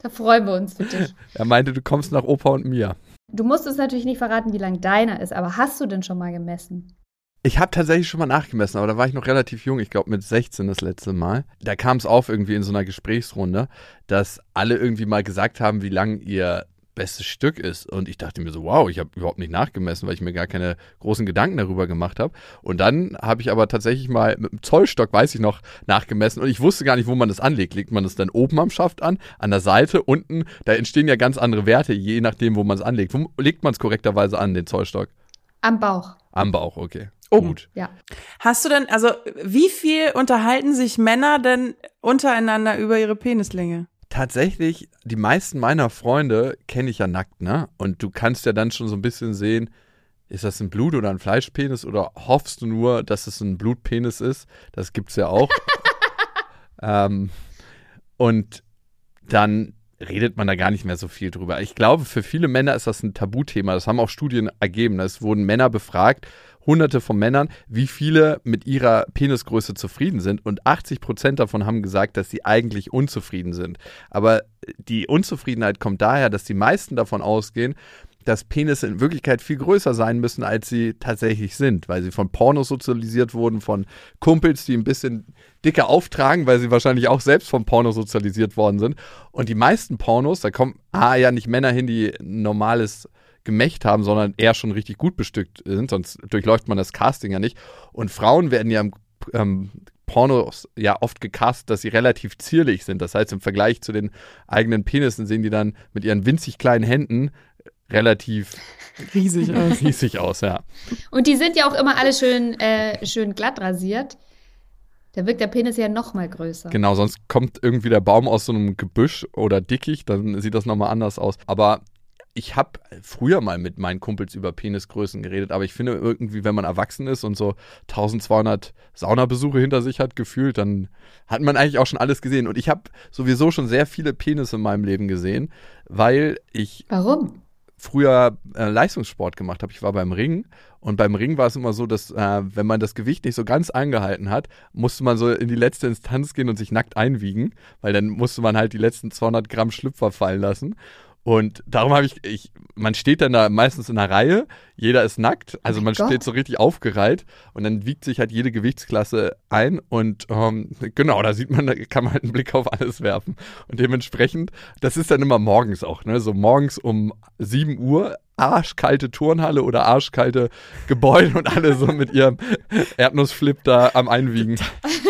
da freuen wir uns für dich. Er meinte, du kommst nach Opa und mir. Du musst uns natürlich nicht verraten, wie lang deiner ist, aber hast du denn schon mal gemessen? Ich habe tatsächlich schon mal nachgemessen, aber da war ich noch relativ jung, ich glaube mit 16 das letzte Mal. Da kam es auf irgendwie in so einer Gesprächsrunde, dass alle irgendwie mal gesagt haben, wie lang ihr bestes Stück ist. Und ich dachte mir so, wow, ich habe überhaupt nicht nachgemessen, weil ich mir gar keine großen Gedanken darüber gemacht habe. Und dann habe ich aber tatsächlich mal mit dem Zollstock, weiß ich noch, nachgemessen. Und ich wusste gar nicht, wo man das anlegt. Legt man das dann oben am Schaft an, an der Seite, unten? Da entstehen ja ganz andere Werte, je nachdem, wo man es anlegt. Wo legt man es korrekterweise an, den Zollstock? Am Bauch. Am Bauch, okay. Oh, Gut. Ja. Hast du denn, also wie viel unterhalten sich Männer denn untereinander über ihre Penislänge? Tatsächlich, die meisten meiner Freunde kenne ich ja nackt, ne? Und du kannst ja dann schon so ein bisschen sehen, ist das ein Blut- oder ein Fleischpenis oder hoffst du nur, dass es ein Blutpenis ist? Das gibt's ja auch. ähm, und dann redet man da gar nicht mehr so viel drüber. Ich glaube, für viele Männer ist das ein Tabuthema. Das haben auch Studien ergeben. Es wurden Männer befragt, hunderte von Männern, wie viele mit ihrer Penisgröße zufrieden sind. Und 80 Prozent davon haben gesagt, dass sie eigentlich unzufrieden sind. Aber die Unzufriedenheit kommt daher, dass die meisten davon ausgehen, dass Penisse in Wirklichkeit viel größer sein müssen, als sie tatsächlich sind, weil sie von Pornos sozialisiert wurden, von Kumpels, die ein bisschen dicker auftragen, weil sie wahrscheinlich auch selbst von Pornos sozialisiert worden sind. Und die meisten Pornos, da kommen A, ja nicht Männer hin, die normales Gemächt haben, sondern eher schon richtig gut bestückt sind, sonst durchläuft man das Casting ja nicht. Und Frauen werden ja im ähm, Pornos ja oft gecastet, dass sie relativ zierlich sind. Das heißt, im Vergleich zu den eigenen Penissen sehen die dann mit ihren winzig kleinen Händen relativ riesig aus. riesig aus, ja. Und die sind ja auch immer alle schön, äh, schön glatt rasiert. Da wirkt der Penis ja noch mal größer. Genau, sonst kommt irgendwie der Baum aus so einem Gebüsch oder Dickicht, dann sieht das nochmal anders aus. Aber ich habe früher mal mit meinen Kumpels über Penisgrößen geredet, aber ich finde irgendwie, wenn man erwachsen ist und so 1200 Saunabesuche hinter sich hat, gefühlt, dann hat man eigentlich auch schon alles gesehen. Und ich habe sowieso schon sehr viele Penisse in meinem Leben gesehen, weil ich. Warum? früher äh, Leistungssport gemacht habe. Ich war beim Ring und beim Ring war es immer so, dass äh, wenn man das Gewicht nicht so ganz eingehalten hat, musste man so in die letzte Instanz gehen und sich nackt einwiegen, weil dann musste man halt die letzten 200 Gramm Schlüpfer fallen lassen. Und darum habe ich, ich, man steht dann da meistens in einer Reihe, jeder ist nackt, also oh man Gott. steht so richtig aufgereiht und dann wiegt sich halt jede Gewichtsklasse ein und ähm, genau, da sieht man, da kann man halt einen Blick auf alles werfen. Und dementsprechend, das ist dann immer morgens auch, ne? So morgens um 7 Uhr arschkalte Turnhalle oder arschkalte Gebäude und alle so mit ihrem Erdnussflip da am Einwiegen.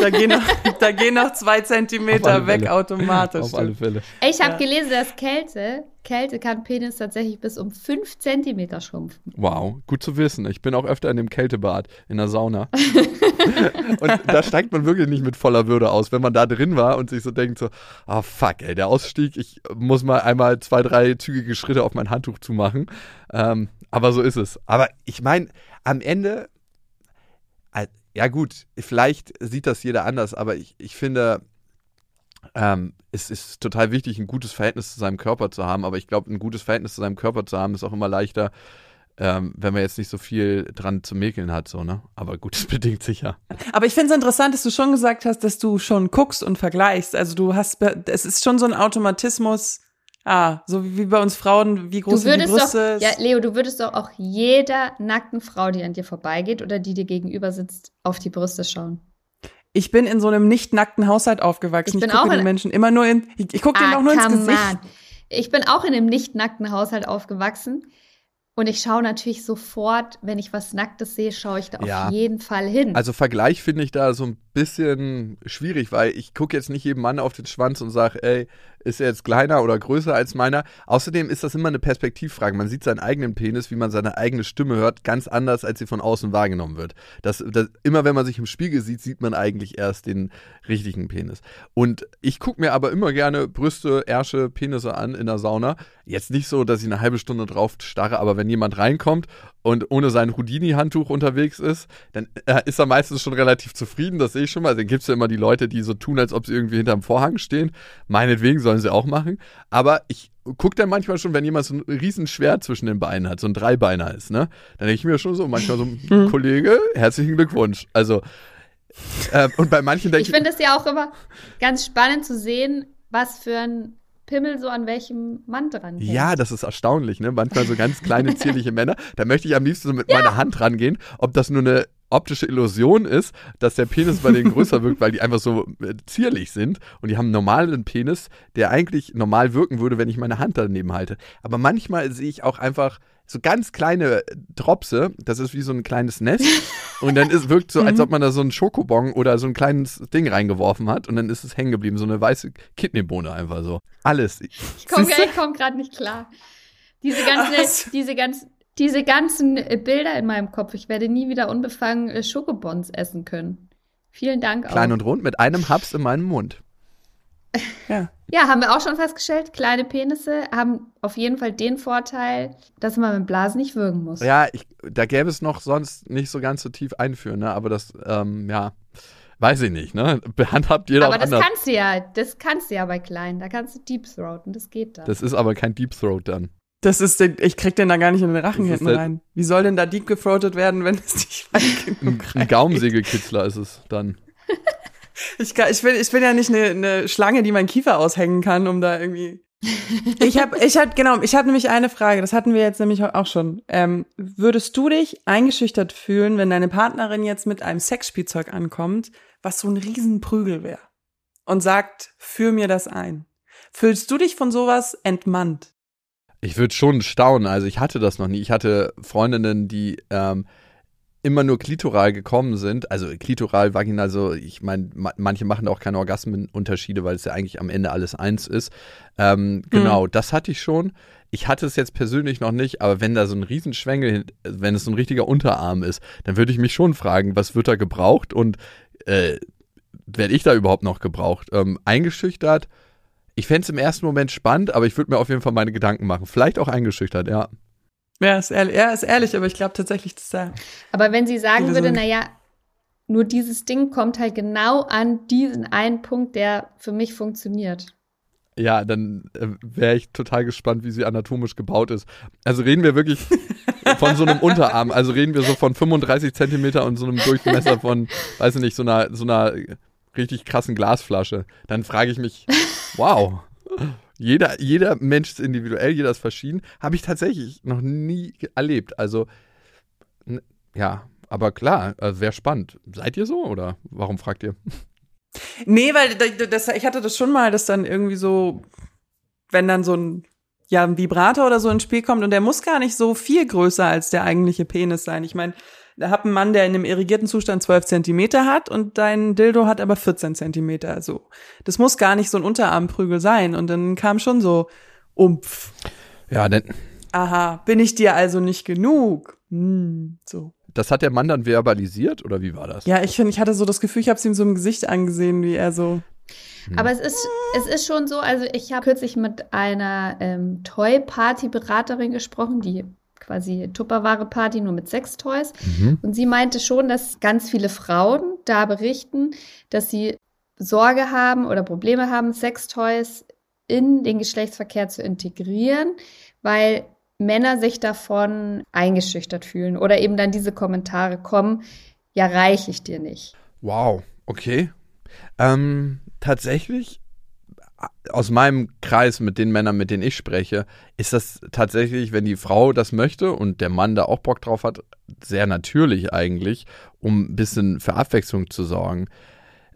Da gehen noch, da gehen noch zwei Zentimeter weg automatisch. Auf alle Fälle. Ich habe ja. gelesen, dass Kälte, Kälte kann Penis tatsächlich bis um fünf Zentimeter schrumpfen. Wow, gut zu wissen. Ich bin auch öfter in dem Kältebad, in der Sauna. und da steigt man wirklich nicht mit voller Würde aus, wenn man da drin war und sich so denkt so, ah oh, fuck, ey, der Ausstieg, ich muss mal einmal zwei, drei zügige Schritte auf mein Handtuch zumachen. Ähm, aber so ist es. Aber ich meine, am Ende, ja gut, vielleicht sieht das jeder anders, aber ich, ich finde, ähm, es ist total wichtig, ein gutes Verhältnis zu seinem Körper zu haben. Aber ich glaube, ein gutes Verhältnis zu seinem Körper zu haben, ist auch immer leichter, ähm, wenn man jetzt nicht so viel dran zu mäkeln hat, so, ne? Aber gut, das bedingt sicher. Aber ich finde es interessant, dass du schon gesagt hast, dass du schon guckst und vergleichst. Also du hast, es ist schon so ein Automatismus, Ah, so wie bei uns Frauen, wie groß sind die Brüste? Doch, ja, Leo, du würdest doch auch jeder nackten Frau, die an dir vorbeigeht oder die dir gegenüber sitzt, auf die Brüste schauen. Ich bin in so einem nicht nackten Haushalt aufgewachsen. Ich, bin ich gucke den Menschen immer nur in, ich, ich gucke ah, denen auch nur ins Gesicht. Man. Ich bin auch in einem nicht nackten Haushalt aufgewachsen. Und ich schaue natürlich sofort, wenn ich was Nacktes sehe, schaue ich da ja. auf jeden Fall hin. Also Vergleich finde ich da so ein bisschen schwierig, weil ich gucke jetzt nicht jedem Mann auf den Schwanz und sage, ey, ist er jetzt kleiner oder größer als meiner? Außerdem ist das immer eine Perspektivfrage. Man sieht seinen eigenen Penis, wie man seine eigene Stimme hört, ganz anders, als sie von außen wahrgenommen wird. Das, das, immer wenn man sich im Spiegel sieht, sieht man eigentlich erst den richtigen Penis. Und ich gucke mir aber immer gerne Brüste, Ärsche, Penisse an in der Sauna. Jetzt nicht so, dass ich eine halbe Stunde drauf starre, aber wenn jemand reinkommt und ohne sein Houdini-Handtuch unterwegs ist, dann äh, ist er meistens schon relativ zufrieden. Das sehe ich schon mal. Dann gibt es ja immer die Leute, die so tun, als ob sie irgendwie hinterm Vorhang stehen. Meinetwegen sollen sie auch machen. Aber ich gucke dann manchmal schon, wenn jemand so ein Riesenschwert zwischen den Beinen hat, so ein Dreibeiner ist, ne? Dann denke ich mir schon so, manchmal so, mhm. Kollege, herzlichen Glückwunsch. Also, äh, und bei manchen denke ich. Ich finde es ja auch immer ganz spannend zu sehen, was für ein Pimmel so an welchem Mann dran hängt. Ja, das ist erstaunlich, ne? Manchmal so ganz kleine, zierliche Männer. Da möchte ich am liebsten so mit ja. meiner Hand rangehen, ob das nur eine optische Illusion ist, dass der Penis bei denen größer wirkt, weil die einfach so äh, zierlich sind und die haben einen normalen Penis, der eigentlich normal wirken würde, wenn ich meine Hand daneben halte. Aber manchmal sehe ich auch einfach so ganz kleine Dropse, das ist wie so ein kleines Nest und dann ist, wirkt so, als mhm. ob man da so einen Schokobon oder so ein kleines Ding reingeworfen hat und dann ist es hängen geblieben, so eine weiße Kidneybohne einfach so. Alles. Ich komme komm gerade nicht klar. Diese ganze, diese ganzen diese ganzen äh, Bilder in meinem Kopf. Ich werde nie wieder unbefangen äh, Schokobons essen können. Vielen Dank auch. Klein und rund mit einem Haps in meinem Mund. Ja. Ja, haben wir auch schon festgestellt. Kleine Penisse haben auf jeden Fall den Vorteil, dass man mit Blasen nicht würgen muss. Ja, ich, da gäbe es noch sonst nicht so ganz so tief einführen, ne? Aber das, ähm, ja, weiß ich nicht, ne? Behandhabt jeder Aber das anders. kannst du ja, das kannst du ja bei Kleinen. Da kannst du Deep Throaten, das geht dann. Das ist aber kein Deep Throat dann. Das ist, ich krieg den da gar nicht in den Rachen hinten rein. Wie soll denn da deep gefroatet werden, wenn es nicht weit genug Ein, ein Gaumsägekitzler ist es dann. Ich, ich, bin, ich bin ja nicht eine, eine Schlange, die meinen Kiefer aushängen kann, um da irgendwie. ich habe, ich hab, genau, ich habe nämlich eine Frage. Das hatten wir jetzt nämlich auch schon. Ähm, würdest du dich eingeschüchtert fühlen, wenn deine Partnerin jetzt mit einem Sexspielzeug ankommt, was so ein Riesenprügel wäre und sagt, führ mir das ein? Fühlst du dich von sowas entmannt? Ich würde schon staunen. Also ich hatte das noch nie. Ich hatte Freundinnen, die ähm, immer nur klitoral gekommen sind. Also klitoral, vaginal, so, ich meine, ma manche machen auch keine Orgasmenunterschiede, weil es ja eigentlich am Ende alles eins ist. Ähm, genau, mhm. das hatte ich schon. Ich hatte es jetzt persönlich noch nicht, aber wenn da so ein Riesenschwengel, wenn es so ein richtiger Unterarm ist, dann würde ich mich schon fragen, was wird da gebraucht und äh, werde ich da überhaupt noch gebraucht? Ähm, eingeschüchtert, ich fände es im ersten Moment spannend, aber ich würde mir auf jeden Fall meine Gedanken machen. Vielleicht auch eingeschüchtert, ja. Ja, ist ehrlich, ja, ist ehrlich aber ich glaube tatsächlich, dass da. Aber wenn sie sagen würde, naja, nur dieses Ding kommt halt genau an diesen einen Punkt, der für mich funktioniert. Ja, dann äh, wäre ich total gespannt, wie sie anatomisch gebaut ist. Also reden wir wirklich von so einem Unterarm. Also reden wir so von 35 Zentimeter und so einem Durchmesser von, weiß ich nicht, so einer, so einer richtig krassen Glasflasche. Dann frage ich mich, Wow. Jeder, jeder Mensch ist individuell, jeder ist verschieden. Habe ich tatsächlich noch nie erlebt. Also, ja, aber klar, also wäre spannend. Seid ihr so oder warum fragt ihr? Nee, weil das, ich hatte das schon mal, dass dann irgendwie so, wenn dann so ein, ja, ein Vibrator oder so ins Spiel kommt und der muss gar nicht so viel größer als der eigentliche Penis sein. Ich meine, da hat ein Mann, der in einem irrigierten Zustand 12 Zentimeter hat und dein Dildo hat aber 14 Zentimeter. Also das muss gar nicht so ein Unterarmprügel sein. Und dann kam schon so Umpf. Ja, denn. Aha, bin ich dir also nicht genug? Hm, so. Das hat der Mann dann verbalisiert oder wie war das? Ja, ich finde, ich hatte so das Gefühl, ich habe es ihm so im Gesicht angesehen, wie er so. Hm. Aber es ist, es ist schon so, also ich habe kürzlich mit einer ähm, Toy-Party-Beraterin gesprochen, die quasi Tupperware-Party nur mit Sextoys. Mhm. Und sie meinte schon, dass ganz viele Frauen da berichten, dass sie Sorge haben oder Probleme haben, Sextoys in den Geschlechtsverkehr zu integrieren, weil Männer sich davon eingeschüchtert fühlen oder eben dann diese Kommentare kommen, ja, reiche ich dir nicht. Wow, okay. Ähm, tatsächlich aus meinem Kreis mit den Männern, mit denen ich spreche, ist das tatsächlich, wenn die Frau das möchte und der Mann da auch Bock drauf hat, sehr natürlich eigentlich, um ein bisschen für Abwechslung zu sorgen.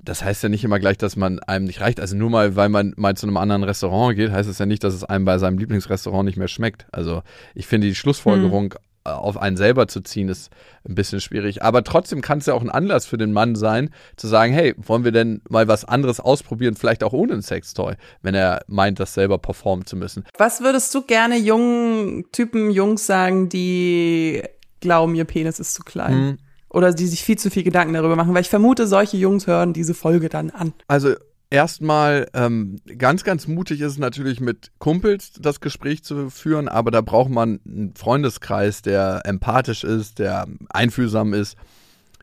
Das heißt ja nicht immer gleich, dass man einem nicht reicht. Also nur mal, weil man mal zu einem anderen Restaurant geht, heißt es ja nicht, dass es einem bei seinem Lieblingsrestaurant nicht mehr schmeckt. Also ich finde die Schlussfolgerung hm. Auf einen selber zu ziehen, ist ein bisschen schwierig. Aber trotzdem kann es ja auch ein Anlass für den Mann sein, zu sagen, hey, wollen wir denn mal was anderes ausprobieren, vielleicht auch ohne ein Sextoy, wenn er meint, das selber performen zu müssen. Was würdest du gerne jungen Typen, Jungs sagen, die glauben, ihr Penis ist zu klein? Hm. Oder die sich viel zu viel Gedanken darüber machen, weil ich vermute, solche Jungs hören diese Folge dann an. Also erstmal ähm, ganz, ganz mutig ist es natürlich mit Kumpels das Gespräch zu führen, aber da braucht man einen Freundeskreis, der empathisch ist, der einfühlsam ist.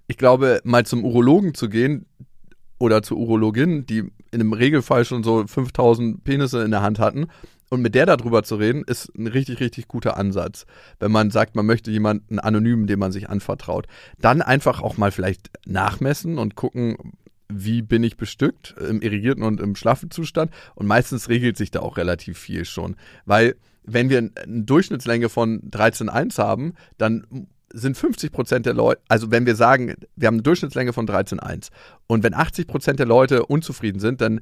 Ich glaube, mal zum Urologen zu gehen oder zur Urologin, die in einem Regelfall schon so 5000 Penisse in der Hand hatten, und mit der darüber zu reden, ist ein richtig, richtig guter Ansatz. Wenn man sagt, man möchte jemanden anonymen, dem man sich anvertraut. Dann einfach auch mal vielleicht nachmessen und gucken, wie bin ich bestückt, im irrigierten und im schlaffen Zustand. Und meistens regelt sich da auch relativ viel schon. Weil wenn wir eine Durchschnittslänge von 13,1 haben, dann sind 50 Prozent der Leute, also wenn wir sagen, wir haben eine Durchschnittslänge von 13,1 und wenn 80 Prozent der Leute unzufrieden sind, dann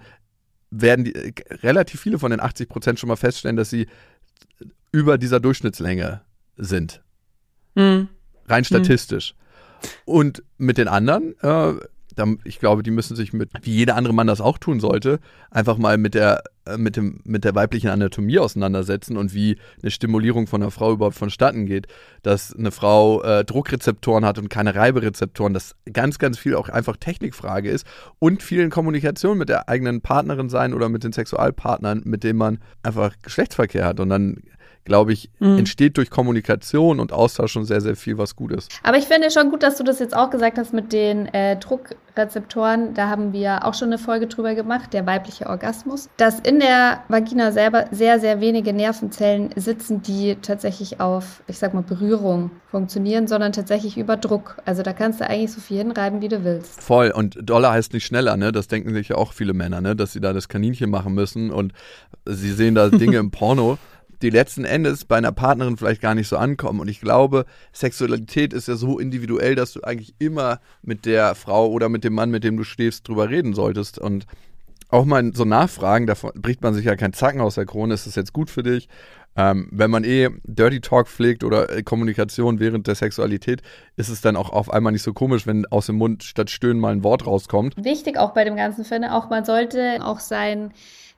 werden die, relativ viele von den 80 Prozent schon mal feststellen, dass sie über dieser Durchschnittslänge sind. Mhm. Rein statistisch. Mhm. Und mit den anderen äh, ich glaube, die müssen sich mit, wie jeder andere Mann das auch tun sollte, einfach mal mit der, äh, mit dem, mit der weiblichen Anatomie auseinandersetzen und wie eine Stimulierung von einer Frau überhaupt vonstatten geht. Dass eine Frau äh, Druckrezeptoren hat und keine Reiberezeptoren, das ganz, ganz viel auch einfach Technikfrage ist und viel in Kommunikation mit der eigenen Partnerin sein oder mit den Sexualpartnern, mit denen man einfach Geschlechtsverkehr hat. Und dann glaube ich, mhm. entsteht durch Kommunikation und Austausch schon sehr, sehr viel, was gut ist. Aber ich finde schon gut, dass du das jetzt auch gesagt hast mit den äh, Druckrezeptoren. Da haben wir auch schon eine Folge drüber gemacht, der weibliche Orgasmus. Dass in der Vagina selber sehr, sehr wenige Nervenzellen sitzen, die tatsächlich auf, ich sag mal, Berührung funktionieren, sondern tatsächlich über Druck. Also da kannst du eigentlich so viel hinreiben, wie du willst. Voll. Und Dollar heißt nicht schneller, ne? Das denken sich ja auch viele Männer, ne? Dass sie da das Kaninchen machen müssen und sie sehen da Dinge im Porno die letzten Endes bei einer Partnerin vielleicht gar nicht so ankommen. Und ich glaube, Sexualität ist ja so individuell, dass du eigentlich immer mit der Frau oder mit dem Mann, mit dem du stehst, drüber reden solltest. Und auch mal so nachfragen, da bricht man sich ja keinen Zacken aus der Krone, ist das jetzt gut für dich? Ähm, wenn man eh Dirty Talk pflegt oder äh, Kommunikation während der Sexualität, ist es dann auch auf einmal nicht so komisch, wenn aus dem Mund statt Stöhnen mal ein Wort rauskommt. Wichtig auch bei dem Ganzen finde auch, man sollte auch seinen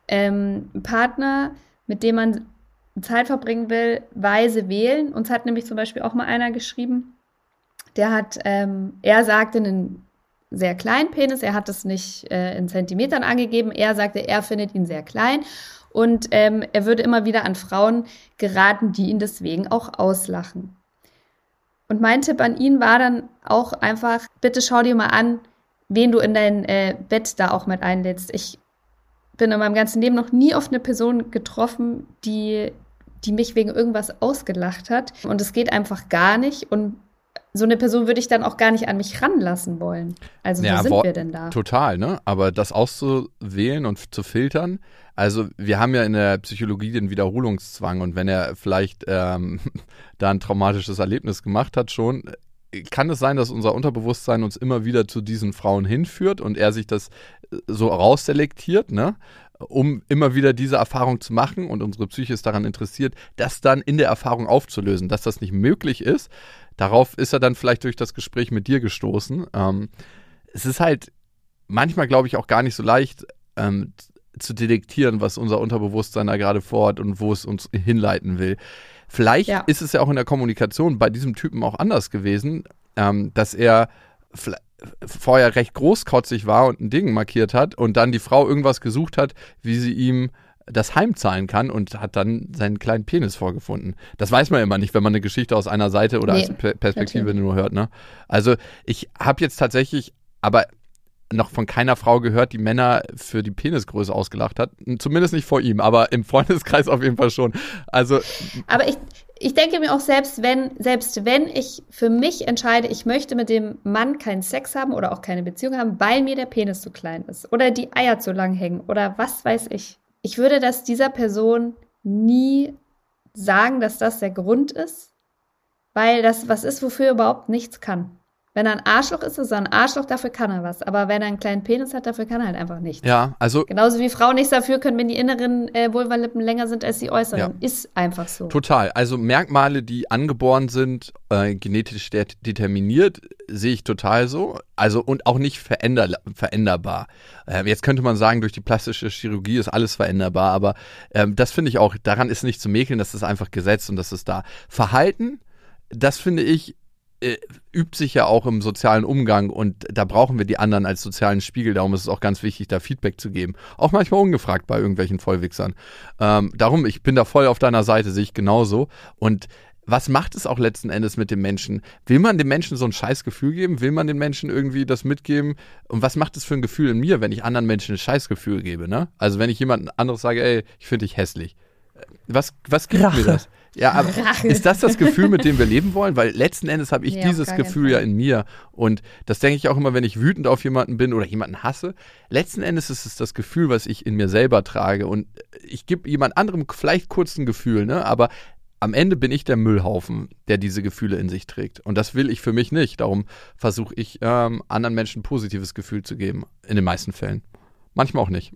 ähm, Partner, mit dem man Zeit verbringen will, weise wählen. Uns hat nämlich zum Beispiel auch mal einer geschrieben, der hat, ähm, er sagte einen sehr kleinen Penis, er hat es nicht äh, in Zentimetern angegeben, er sagte, er findet ihn sehr klein und ähm, er würde immer wieder an Frauen geraten, die ihn deswegen auch auslachen. Und mein Tipp an ihn war dann auch einfach, bitte schau dir mal an, wen du in dein äh, Bett da auch mit einlädst. Ich bin in meinem ganzen Leben noch nie auf eine Person getroffen, die die mich wegen irgendwas ausgelacht hat. Und es geht einfach gar nicht. Und so eine Person würde ich dann auch gar nicht an mich ranlassen wollen. Also ja, wo sind wir denn da? Total, ne? Aber das auszuwählen und zu filtern, also wir haben ja in der Psychologie den Wiederholungszwang und wenn er vielleicht ähm, da ein traumatisches Erlebnis gemacht hat schon, kann es sein, dass unser Unterbewusstsein uns immer wieder zu diesen Frauen hinführt und er sich das äh, so rausselektiert, ne? Um immer wieder diese Erfahrung zu machen und unsere Psyche ist daran interessiert, das dann in der Erfahrung aufzulösen. Dass das nicht möglich ist, darauf ist er dann vielleicht durch das Gespräch mit dir gestoßen. Ähm, es ist halt manchmal, glaube ich, auch gar nicht so leicht ähm, zu detektieren, was unser Unterbewusstsein da gerade vorhat und wo es uns hinleiten will. Vielleicht ja. ist es ja auch in der Kommunikation bei diesem Typen auch anders gewesen, ähm, dass er vorher recht großkotzig war und ein Ding markiert hat und dann die Frau irgendwas gesucht hat, wie sie ihm das heimzahlen kann und hat dann seinen kleinen Penis vorgefunden. Das weiß man immer nicht, wenn man eine Geschichte aus einer Seite oder nee, als Perspektive natürlich. nur hört. Ne? Also ich habe jetzt tatsächlich, aber noch von keiner Frau gehört, die Männer für die Penisgröße ausgelacht hat. Zumindest nicht vor ihm, aber im Freundeskreis auf jeden Fall schon. Also. Aber ich, ich denke mir auch, selbst wenn, selbst wenn ich für mich entscheide, ich möchte mit dem Mann keinen Sex haben oder auch keine Beziehung haben, weil mir der Penis zu klein ist oder die Eier zu lang hängen oder was weiß ich. Ich würde das dieser Person nie sagen, dass das der Grund ist, weil das was ist, wofür er überhaupt nichts kann. Wenn er ein Arschloch ist, ist er ein Arschloch, dafür kann er was. Aber wenn er einen kleinen Penis hat, dafür kann er halt einfach nichts. Ja, also Genauso wie Frauen nichts dafür können, wenn die inneren äh, Vulvalippen länger sind als die äußeren. Ja. Ist einfach so. Total. Also Merkmale, die angeboren sind, äh, genetisch de determiniert, sehe ich total so. Also und auch nicht veränder veränderbar. Äh, jetzt könnte man sagen, durch die plastische Chirurgie ist alles veränderbar, aber ähm, das finde ich auch, daran ist nicht zu mäkeln, das ist einfach Gesetz und das ist da. Verhalten, das finde ich, äh, übt sich ja auch im sozialen Umgang und da brauchen wir die anderen als sozialen Spiegel. Darum ist es auch ganz wichtig, da Feedback zu geben. Auch manchmal ungefragt bei irgendwelchen Vollwichsern. Ähm, darum, ich bin da voll auf deiner Seite, sehe ich genauso. Und was macht es auch letzten Endes mit dem Menschen? Will man dem Menschen so ein scheiß Gefühl geben? Will man den Menschen irgendwie das mitgeben? Und was macht es für ein Gefühl in mir, wenn ich anderen Menschen ein scheiß Gefühl gebe, ne? Also wenn ich jemand anderes sage, ey, ich finde dich hässlich. Was, was gibt Rache. mir das? Ja, aber Rache. ist das das Gefühl, mit dem wir leben wollen? Weil letzten Endes habe ich auf dieses Gefühl ja in mir. Und das denke ich auch immer, wenn ich wütend auf jemanden bin oder jemanden hasse. Letzten Endes ist es das Gefühl, was ich in mir selber trage. Und ich gebe jemand anderem vielleicht kurz ein Gefühl, ne? Aber am Ende bin ich der Müllhaufen, der diese Gefühle in sich trägt. Und das will ich für mich nicht. Darum versuche ich, ähm, anderen Menschen ein positives Gefühl zu geben. In den meisten Fällen. Manchmal auch nicht.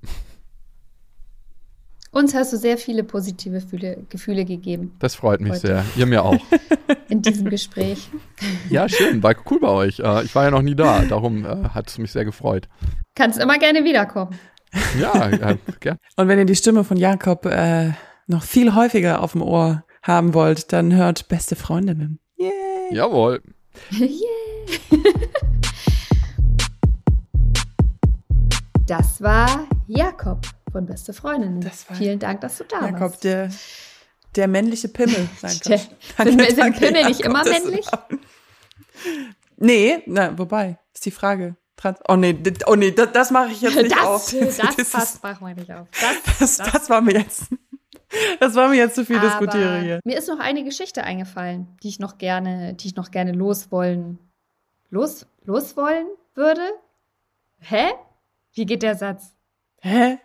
Uns hast du sehr viele positive Gefühle, Gefühle gegeben Das freut mich Heute. sehr. Ihr mir auch. in diesem Gespräch. Ja, schön. War cool bei euch. Äh, ich war ja noch nie da. Darum äh, hat es mich sehr gefreut. Kannst immer gerne wiederkommen. Ja, äh, gern. Und wenn ihr die Stimme von Jakob äh, noch viel häufiger auf dem Ohr haben wollt, dann hört Beste Freundinnen. Yay. Jawohl. Das war Jakob von Beste Freundinnen. Das war Vielen Dank, dass du da Jakob, warst. der, der männliche Pimmel. Nein, Der- Danke, sind danke, Pimmel nicht immer männlich? Nee, na, wobei, ist die Frage. Trans oh nee, oh nee, das, das mache ich jetzt nicht Das, auf. das, ist- passt, machen wir nicht auf. Das, das, das war mir jetzt, das war mir jetzt zu viel Aber diskutiere hier. Mir ist noch eine Geschichte eingefallen, die ich noch gerne, die ich noch gerne loswollen, los, loswollen würde. Hä? Wie geht der Satz? Hä?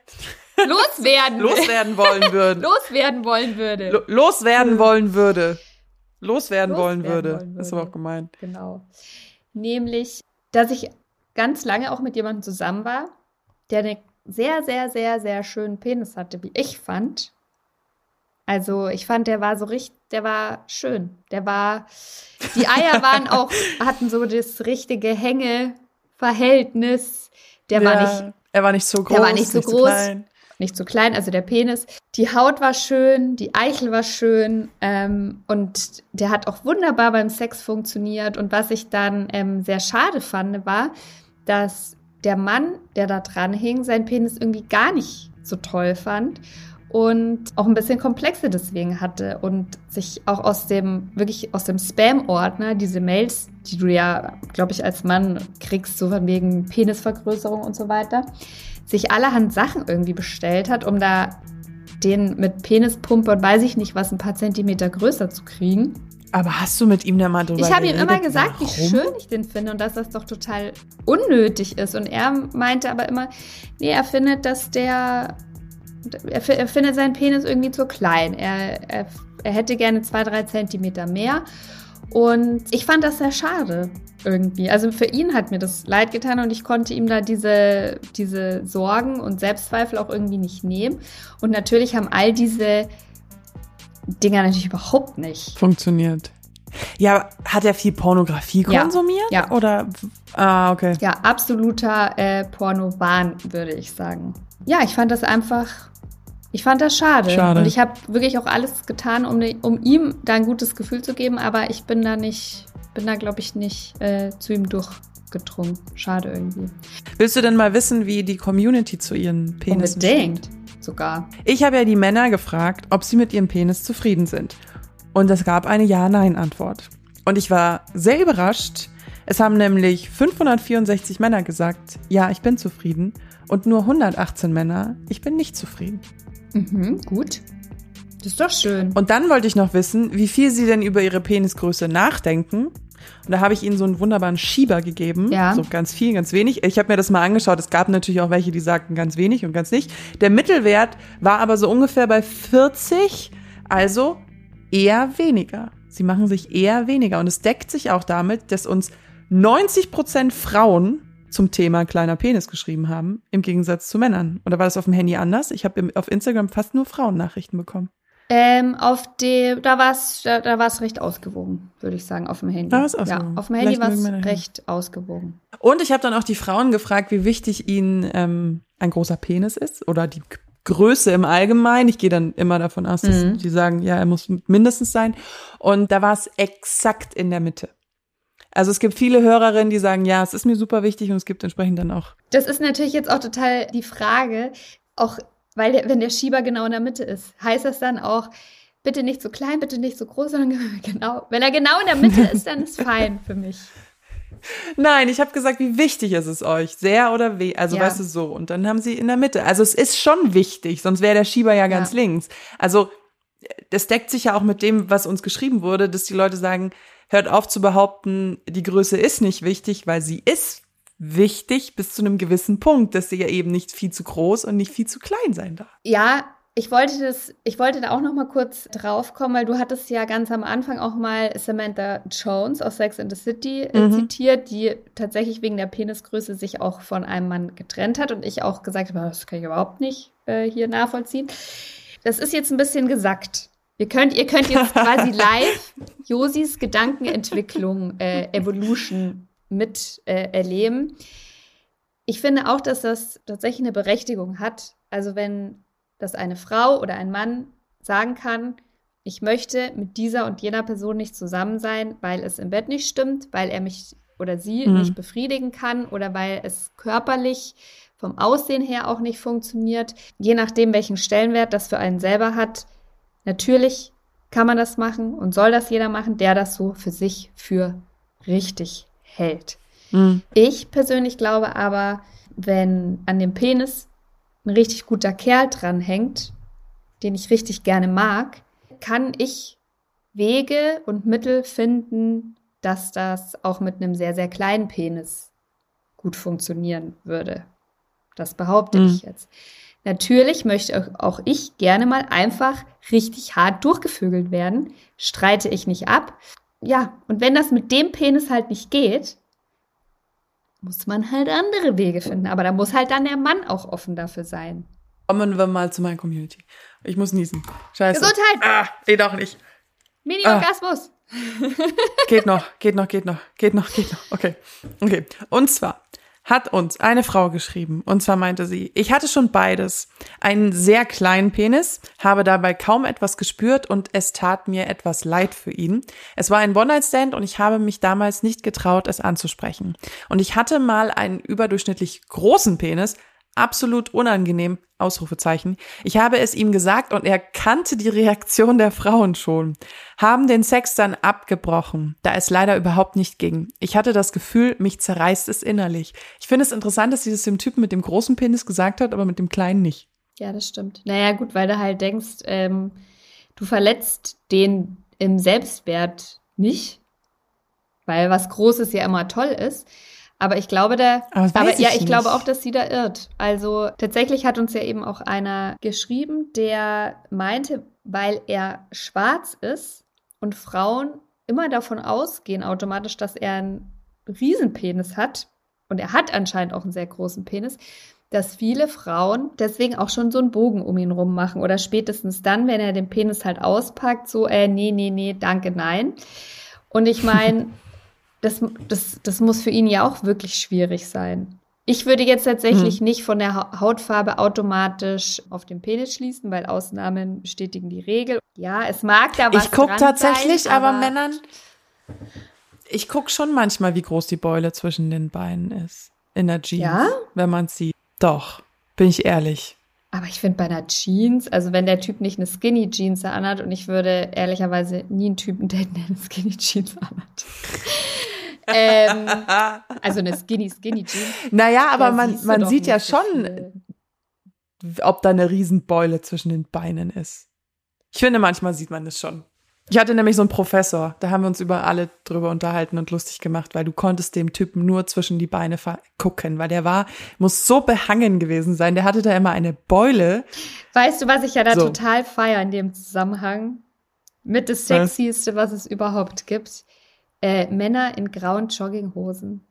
Loswerden. Loswerden wollen würden. Loswerden wollen würde. Lo- Loswerden wollen würde. Loswerden wollen Loswerden würde. wollen Das ist würde. aber auch gemein. Genau. Nämlich, dass ich ganz lange auch mit jemandem zusammen war, der einen sehr, sehr, sehr, sehr schönen Penis hatte, wie ich fand. Also ich fand, der war so richtig, der war schön. Der war, die Eier waren auch, hatten so das richtige Hängeverhältnis. Der war Ja, nicht Er war nicht so groß. Der war nicht so zu groß. klein. nicht so klein, also der Penis. Die Haut war schön, die Eichel war schön ähm, und der hat auch wunderbar beim Sex funktioniert. Und was ich dann ähm, sehr schade fand, war, dass der Mann, der da dran hing, seinen Penis irgendwie gar nicht so toll fand und auch ein bisschen Komplexe deswegen hatte und sich auch aus dem, wirklich aus dem Spam-Ordner, diese Mails, die du ja, glaube ich, als Mann kriegst, so von wegen Penisvergrößerung und so weiter, sich allerhand Sachen irgendwie bestellt hat, um da den mit Penispumpe und weiß ich nicht was ein paar Zentimeter größer zu kriegen. Aber hast du mit ihm da mal drüber Ich habe ihm immer gesagt, wie warum? schön ich den finde und dass das doch total unnötig ist. Und er meinte aber immer, nee, er findet, dass der, er, er findet seinen Penis irgendwie zu klein. Er, er, er hätte gerne zwei, drei Zentimeter mehr. Und ich fand das sehr schade irgendwie. Also für ihn hat mir das leid getan und ich konnte ihm da diese, diese Sorgen und Selbstzweifel auch irgendwie nicht nehmen. Und natürlich haben all diese Dinger natürlich überhaupt nicht Funktioniert. Ja, hat er viel Pornografie Ja. konsumiert? Ja. Oder, ah, okay. Ja, absoluter äh, Porno-Wahn, würde ich sagen. Ja, ich fand das einfach, ich fand das schade. Schade. Und ich habe wirklich auch alles getan, um, ne- um ihm da ein gutes Gefühl zu geben, aber ich bin da nicht, bin da, glaube ich, nicht äh, zu ihm durchgedrungen. Schade irgendwie. Willst du denn mal wissen, wie die Community zu ihren Penissen Unbedingt sogar. Ich habe ja die Männer gefragt, ob sie mit ihrem Penis zufrieden sind. Und es gab eine Ja-Nein-Antwort. Und ich war sehr überrascht. Es haben nämlich 564 Männer gesagt, ja, ich bin zufrieden. Und nur 118 Männer, ich bin nicht zufrieden. Mhm, gut. Das ist doch schön. Und dann wollte ich noch wissen, wie viel sie denn über ihre Penisgröße nachdenken. Und da habe ich ihnen so einen wunderbaren Schieber gegeben. Ja. So ganz viel, ganz wenig. Ich habe mir das mal angeschaut. Es gab natürlich auch welche, die sagten ganz wenig und ganz nicht. Der Mittelwert war aber so ungefähr bei 40, also eher weniger. Sie machen sich eher weniger. Und es deckt sich auch damit, dass uns 90 Prozent Frauen zum Thema kleiner Penis geschrieben haben, im Gegensatz zu Männern. Oder war das auf dem Handy anders? Ich habe auf Instagram fast nur Frauennachrichten bekommen. Ähm, auf dem, da war es da, da war's recht ausgewogen, würde ich sagen, auf dem Handy. Da war's ausgewogen. Ja, auf dem Handy war es recht ausgewogen. Und ich habe dann auch die Frauen gefragt, wie wichtig ihnen ähm, ein großer Penis ist oder die Größe im Allgemeinen. Ich gehe dann immer davon aus, dass Mhm. die sagen, ja, er muss mindestens sein. Und da war es exakt in der Mitte. Also es gibt viele Hörerinnen, die sagen, ja, es ist mir super wichtig und es gibt entsprechend dann auch. Das ist natürlich jetzt auch total die Frage, auch weil der, wenn der Schieber genau in der Mitte ist, heißt das dann auch, bitte nicht so klein, bitte nicht so groß, sondern genau, wenn er genau in der Mitte ist, dann ist fein für mich. Nein, ich habe gesagt, wie wichtig ist es euch? Sehr oder weh? Also Ja. weißt du so. Und dann haben sie in der Mitte. Also es ist schon wichtig, sonst wäre der Schieber ja ganz Ja. links. Also das deckt sich ja auch mit dem, was uns geschrieben wurde, dass die Leute sagen, hört auf zu behaupten, die Größe ist nicht wichtig, weil sie ist wichtig bis zu einem gewissen Punkt, dass sie ja eben nicht viel zu groß und nicht viel zu klein sein darf. Ja, ich wollte das, ich wollte da auch noch mal kurz drauf kommen, weil du hattest ja ganz am Anfang auch mal Samantha Jones aus Sex and the City äh, Mhm. zitiert, die tatsächlich wegen der Penisgröße sich auch von einem Mann getrennt hat und ich auch gesagt habe, das kann ich überhaupt nicht äh, hier nachvollziehen. Das ist jetzt ein bisschen gesackt. Ihr könnt, ihr könnt jetzt quasi live Josis Gedankenentwicklung, äh, Evolution mit äh, erleben. Ich finde auch, dass das tatsächlich eine Berechtigung hat. Also wenn das eine Frau oder ein Mann sagen kann, ich möchte mit dieser und jener Person nicht zusammen sein, weil es im Bett nicht stimmt, weil er mich oder sie Mhm. nicht befriedigen kann oder weil es körperlich vom Aussehen her auch nicht funktioniert. Je nachdem, welchen Stellenwert das für einen selber hat. Natürlich kann man das machen und soll das jeder machen, der das so für sich für richtig hält. Mhm. Ich persönlich glaube aber, wenn an dem Penis ein richtig guter Kerl dranhängt, den ich richtig gerne mag, kann ich Wege und Mittel finden, dass das auch mit einem sehr, sehr kleinen Penis gut funktionieren würde. Das behaupte Mhm. ich jetzt. Natürlich möchte auch- ich gerne mal einfach richtig hart durchgevögelt werden. Streite ich nicht ab. Ja, und wenn das mit dem Penis halt nicht geht, muss man halt andere Wege finden. Aber da muss halt dann der Mann auch offen dafür sein. Kommen wir mal zu meiner Community. Ich muss niesen. Scheiße. Gesundheit! Ah, nee, doch nicht. Mini-Orgasmus! Geht noch, geht noch, geht noch, geht noch, geht noch. Okay. Okay. Und zwar hat uns eine Frau geschrieben. Und zwar meinte sie, ich hatte schon beides. Einen sehr kleinen Penis, habe dabei kaum etwas gespürt und es tat mir etwas leid für ihn. Es war ein One-Night-Stand und ich habe mich damals nicht getraut, es anzusprechen. Und ich hatte mal einen überdurchschnittlich großen Penis, absolut unangenehm, Ausrufezeichen. Ich habe es ihm gesagt und er kannte die Reaktion der Frauen schon. Haben den Sex dann abgebrochen, da es leider überhaupt nicht ging. Ich hatte das Gefühl, mich zerreißt es innerlich. Ich finde es interessant, dass sie das dem Typen mit dem großen Penis gesagt hat, aber mit dem kleinen nicht. Ja, das stimmt. Naja, gut, weil du halt denkst, ähm, du verletzt den im Selbstwert nicht, weil was Großes ja immer toll ist. Aber ich glaube, da, Aber aber weiß ja, ich ich glaube nicht. auch, dass sie da irrt. Also tatsächlich hat uns ja eben auch einer geschrieben, der meinte, weil er schwarz ist und Frauen immer davon ausgehen automatisch, dass er einen Riesenpenis hat und er hat anscheinend auch einen sehr großen Penis, dass viele Frauen deswegen auch schon so einen Bogen um ihn rum machen oder spätestens dann, wenn er den Penis halt auspackt, so, äh, nee, nee, nee, danke, nein. Und ich meine, das, das, das muss für ihn ja auch wirklich schwierig sein. Ich würde jetzt tatsächlich nicht von der Ha- Hautfarbe automatisch auf den Penis schließen, weil Ausnahmen bestätigen die Regel. Ja, es mag da was ich guck dran tatsächlich, sein, aber, Männern, ich guck schon manchmal, wie groß die Beule zwischen den Beinen ist. In der Jeans. Ja? Wenn man sieht. Doch, bin ich ehrlich. Aber ich finde bei einer Jeans, also wenn der Typ nicht eine Skinny Jeans anhat und ich würde ehrlicherweise nie einen Typen daten, der eine Skinny Jeans anhat. Ähm, also eine Skinny Skinny Jeans. Naja, aber da man, man sieht ja schon, viel. ob da eine Riesenbeule zwischen den Beinen ist. Ich finde, manchmal sieht man das schon. Ich hatte nämlich so einen Professor, da haben wir uns über alle drüber unterhalten und lustig gemacht, weil du konntest dem Typen nur zwischen die Beine gucken, weil der war, muss so behangen gewesen sein. Der hatte da immer eine Beule. Weißt du, was ich ja da So. total feier in dem Zusammenhang? Mit das? Sexieste, was es überhaupt gibt. Äh, Männer in grauen Jogginghosen.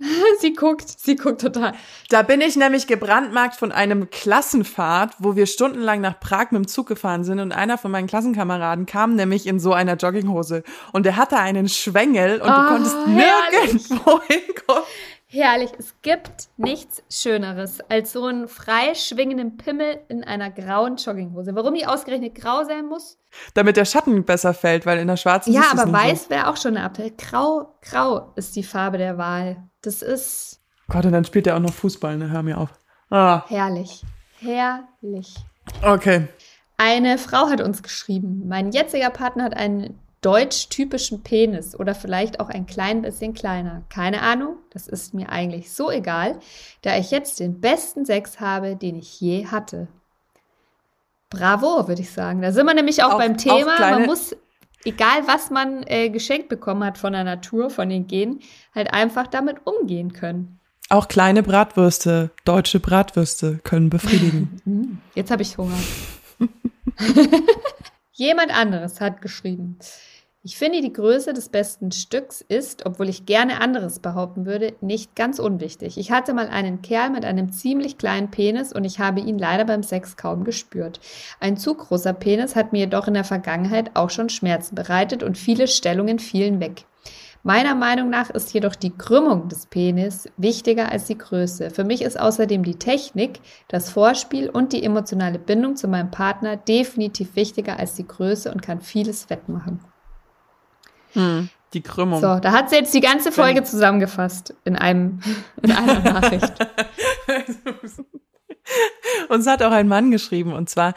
sie guckt, sie guckt total. Da bin ich nämlich gebrandmarkt von einem Klassenfahrt, wo wir stundenlang nach Prag mit dem Zug gefahren sind und einer von meinen Klassenkameraden kam nämlich in so einer Jogginghose und der hatte einen Schwengel und Oh, du konntest herrlich. nirgendwo hinkommen. Herrlich. Es gibt nichts Schöneres als so einen frei schwingenden Pimmel in einer grauen Jogginghose. Warum die ausgerechnet grau sein muss? Damit der Schatten besser fällt, weil in der schwarzen Ja, aber weiß wäre auch schon eine Abteil. Grau, grau ist die Farbe der Wahl. Das ist. Gott, und dann spielt er auch noch Fußball, ne? Hör mir auf. Ah, herrlich. Herrlich. okay. Eine Frau hat uns geschrieben, mein jetziger Partner hat einen deutsch-typischen Penis oder vielleicht auch ein klein bisschen kleiner. Keine Ahnung, das ist mir eigentlich so egal, da ich jetzt den besten Sex habe, den ich je hatte. Bravo, würde ich sagen. Da sind wir nämlich auch, Auch- beim Thema. man muss, egal was man äh, geschenkt bekommen hat von der Natur, von den Genen, halt einfach damit umgehen können. Auch kleine Bratwürste, deutsche Bratwürste können befriedigen. Hm, Jetzt habe ich Hunger. Jemand anderes hat geschrieben. Ich finde, die Größe des besten Stücks ist, obwohl ich gerne anderes behaupten würde, nicht ganz unwichtig. Ich hatte mal einen Kerl mit einem ziemlich kleinen Penis und ich habe ihn leider beim Sex kaum gespürt. Ein zu großer Penis hat mir jedoch in der Vergangenheit auch schon Schmerzen bereitet und viele Stellungen fielen weg. Meiner Meinung nach ist jedoch die Krümmung des Penis wichtiger als die Größe. Für mich ist außerdem die Technik, das Vorspiel und die emotionale Bindung zu meinem Partner definitiv wichtiger als die Größe und kann vieles wettmachen. Die Krümmung. So, da hat sie jetzt die ganze Folge zusammengefasst in einem in einer Nachricht. Uns hat auch ein Mann geschrieben und zwar,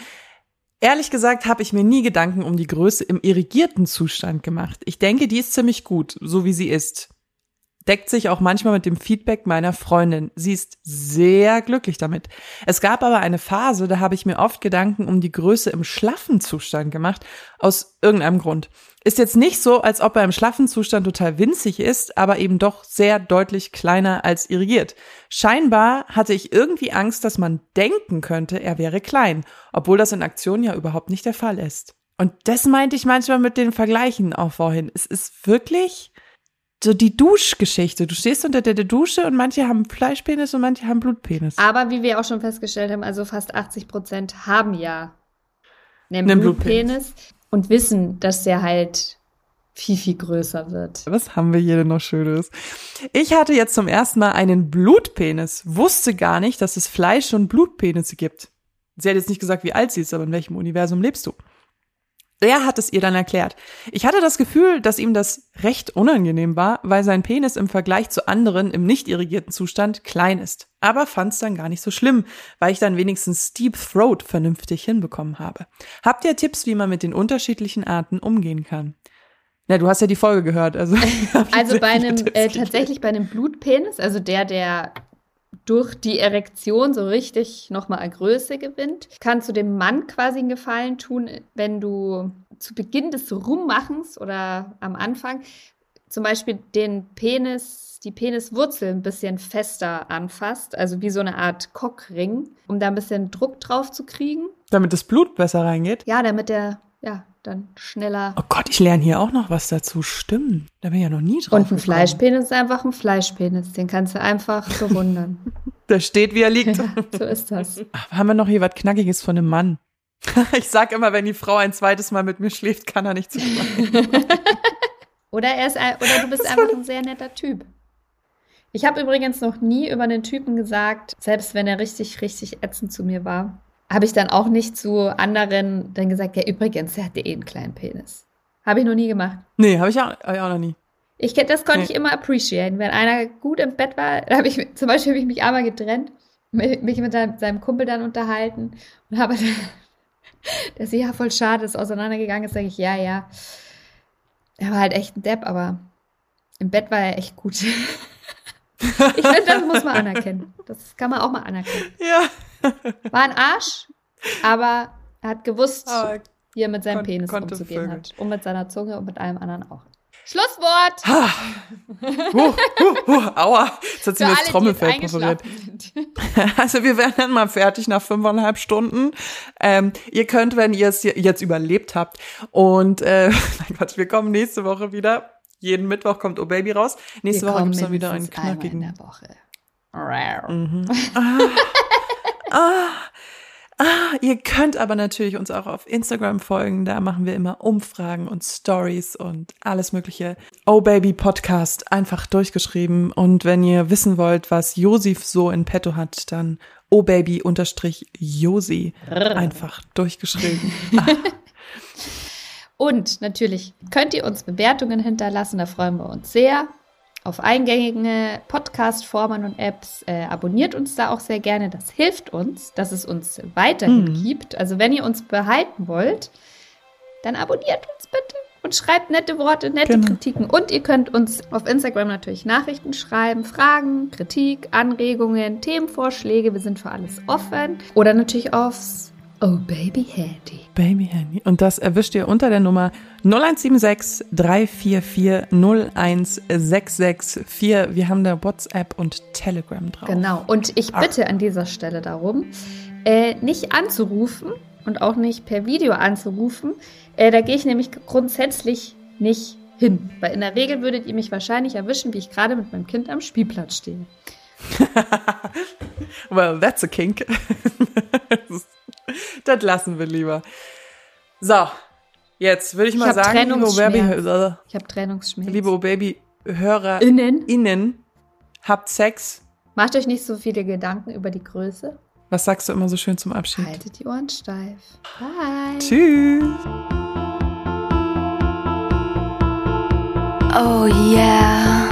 ehrlich gesagt habe ich mir nie Gedanken um die Größe im irrigierten Zustand gemacht. Ich denke, die ist ziemlich gut, so wie sie ist. Deckt sich auch manchmal mit dem Feedback meiner Freundin. Sie ist sehr glücklich damit. Es gab aber eine Phase, da habe ich mir oft Gedanken um die Größe im schlaffen Zustand gemacht, aus irgendeinem Grund. Ist jetzt nicht so, als ob er im schlaffen Zustand total winzig ist, aber eben doch sehr deutlich kleiner als irrigiert. Scheinbar hatte ich irgendwie Angst, dass man denken könnte, er wäre klein, obwohl das in Aktion ja überhaupt nicht der Fall ist. Und das meinte ich manchmal mit den Vergleichen auch vorhin. Es ist wirklich so die Duschgeschichte. Du stehst unter der Dusche und manche haben Fleischpenis und manche haben Blutpenis. Aber wie wir auch schon festgestellt haben, also fast 80 Prozent haben ja einen Einen Blutpenis und wissen, dass der halt viel, viel größer wird. Was haben wir hier denn noch Schönes? Ich hatte jetzt zum ersten Mal einen Blutpenis, wusste gar nicht, dass es Fleisch- und Blutpenisse gibt. Sie hat jetzt nicht gesagt, wie alt sie ist, aber in welchem Universum lebst du? Er hat es ihr dann erklärt. Ich hatte das Gefühl, dass ihm das recht unangenehm war, weil sein Penis im Vergleich zu anderen im nicht irrigierten Zustand klein ist. Aber fand es dann gar nicht so schlimm, weil ich dann wenigstens Deep Throat vernünftig hinbekommen habe. Habt ihr Tipps, wie man mit den unterschiedlichen Arten umgehen kann? Na, du hast ja die Folge gehört, also. Also bei einem, äh, tatsächlich bei einem Blutpenis, also der, der durch die Erektion so richtig nochmal an Größe gewinnt, kannst du dem Mann quasi einen Gefallen tun, wenn du zu Beginn des Rummachens oder am Anfang zum Beispiel den Penis, die Peniswurzel ein bisschen fester anfasst, also wie so eine Art Cockring, um da ein bisschen Druck drauf zu kriegen. Damit das Blut besser reingeht. Ja, damit der, ja, dann schneller. Oh Gott, ich lerne hier auch noch was dazu. Stimmt. Da bin ich ja noch nie drauf. Und ein gekommen. Fleischpenis ist einfach ein Fleischpenis. Den kannst du einfach bewundern. Der steht, wie er liegt. ja, so ist das. Ach, haben wir noch hier was Knackiges von einem Mann? ich sag immer, wenn die Frau ein zweites Mal mit mir schläft, kann er nicht zu. Oder er ist ein, oder du bist einfach ein sehr netter Typ. Ich habe übrigens noch nie über einen Typen gesagt, selbst wenn er richtig, richtig ätzend zu mir war, habe ich dann auch nicht zu anderen dann gesagt, ja übrigens, er hatte eh einen kleinen Penis. Habe ich noch nie gemacht. nee, habe ich, auch- hab ich auch noch nie. Ich, das konnte Nee. ich immer appreciaten. Wenn einer gut im Bett war, da habe ich, zum Beispiel habe ich mich einmal getrennt, mich mich mit seinem, seinem Kumpel dann unterhalten und habe dann, der ist ja voll schade, ist auseinandergegangen ist, sage ich, ja, ja. Er war halt echt ein Depp, aber im Bett war er echt gut. ich finde, das muss man anerkennen. Das kann man auch mal anerkennen. Ja. War ein Arsch, aber er hat gewusst, Aber wie er mit seinem kon- Penis umzugehen Vögel. hat. Und mit seiner Zunge und mit allem anderen auch. Schlusswort! huh, huh, huh, aua, jetzt hat sie mir das Trommelfell jetzt perforiert. Also wir werden dann mal fertig nach fünfeinhalb Stunden. Ähm, ihr könnt, wenn ihr es jetzt überlebt habt und äh, mein Gott, wir kommen nächste Woche wieder. Jeden Mittwoch kommt Oh Baby raus. Nächste Wir Woche kommen gibt's dann wieder einen knackigen. der Woche. Einmal in der Woche. Mhm. Ah, ah, ihr könnt aber natürlich uns auch auf Instagram folgen. Da machen wir immer Umfragen und Stories und alles mögliche. Oh Baby Podcast einfach durchgeschrieben. Und wenn ihr wissen wollt, was Josif so in petto hat, dann Oh Baby unterstrich Josi einfach durchgeschrieben. Ah, Und natürlich könnt ihr uns Bewertungen hinterlassen, da freuen wir uns sehr. Auf eingängigen Podcast-Formen und Apps äh, abonniert uns da auch sehr gerne. Das hilft uns, dass es uns weiterhin Mhm. gibt. Also wenn ihr uns behalten wollt, dann abonniert uns bitte und schreibt nette Worte, nette Genau. Kritiken. Und ihr könnt uns auf Instagram natürlich Nachrichten schreiben, Fragen, Kritik, Anregungen, Themenvorschläge. Wir sind für alles offen. Oder natürlich aufs Oh Baby Handy. Baby Handy. Und das erwischt ihr unter der Nummer 0176 344 01664. Wir haben da WhatsApp und Telegram drauf. Genau. Und ich bitte an dieser Stelle darum, äh, nicht anzurufen und auch nicht per Video anzurufen. Äh, da gehe ich nämlich grundsätzlich nicht hin. Weil in der Regel würdet ihr mich wahrscheinlich erwischen, wie ich gerade mit meinem Kind am Spielplatz stehe. Well, that's a kink. das lassen wir lieber. So, jetzt würde ich Ich mal sagen, liebe Oh Baby, Trennungsschmerz. Ich habe Trennungsschmerz. liebe Oh Baby Hörer Innen. innen, habt Sex. Macht euch nicht so viele Gedanken über die Größe. Was sagst du immer so schön zum Abschied? Haltet die Ohren steif. Bye. Tschüss. Oh yeah.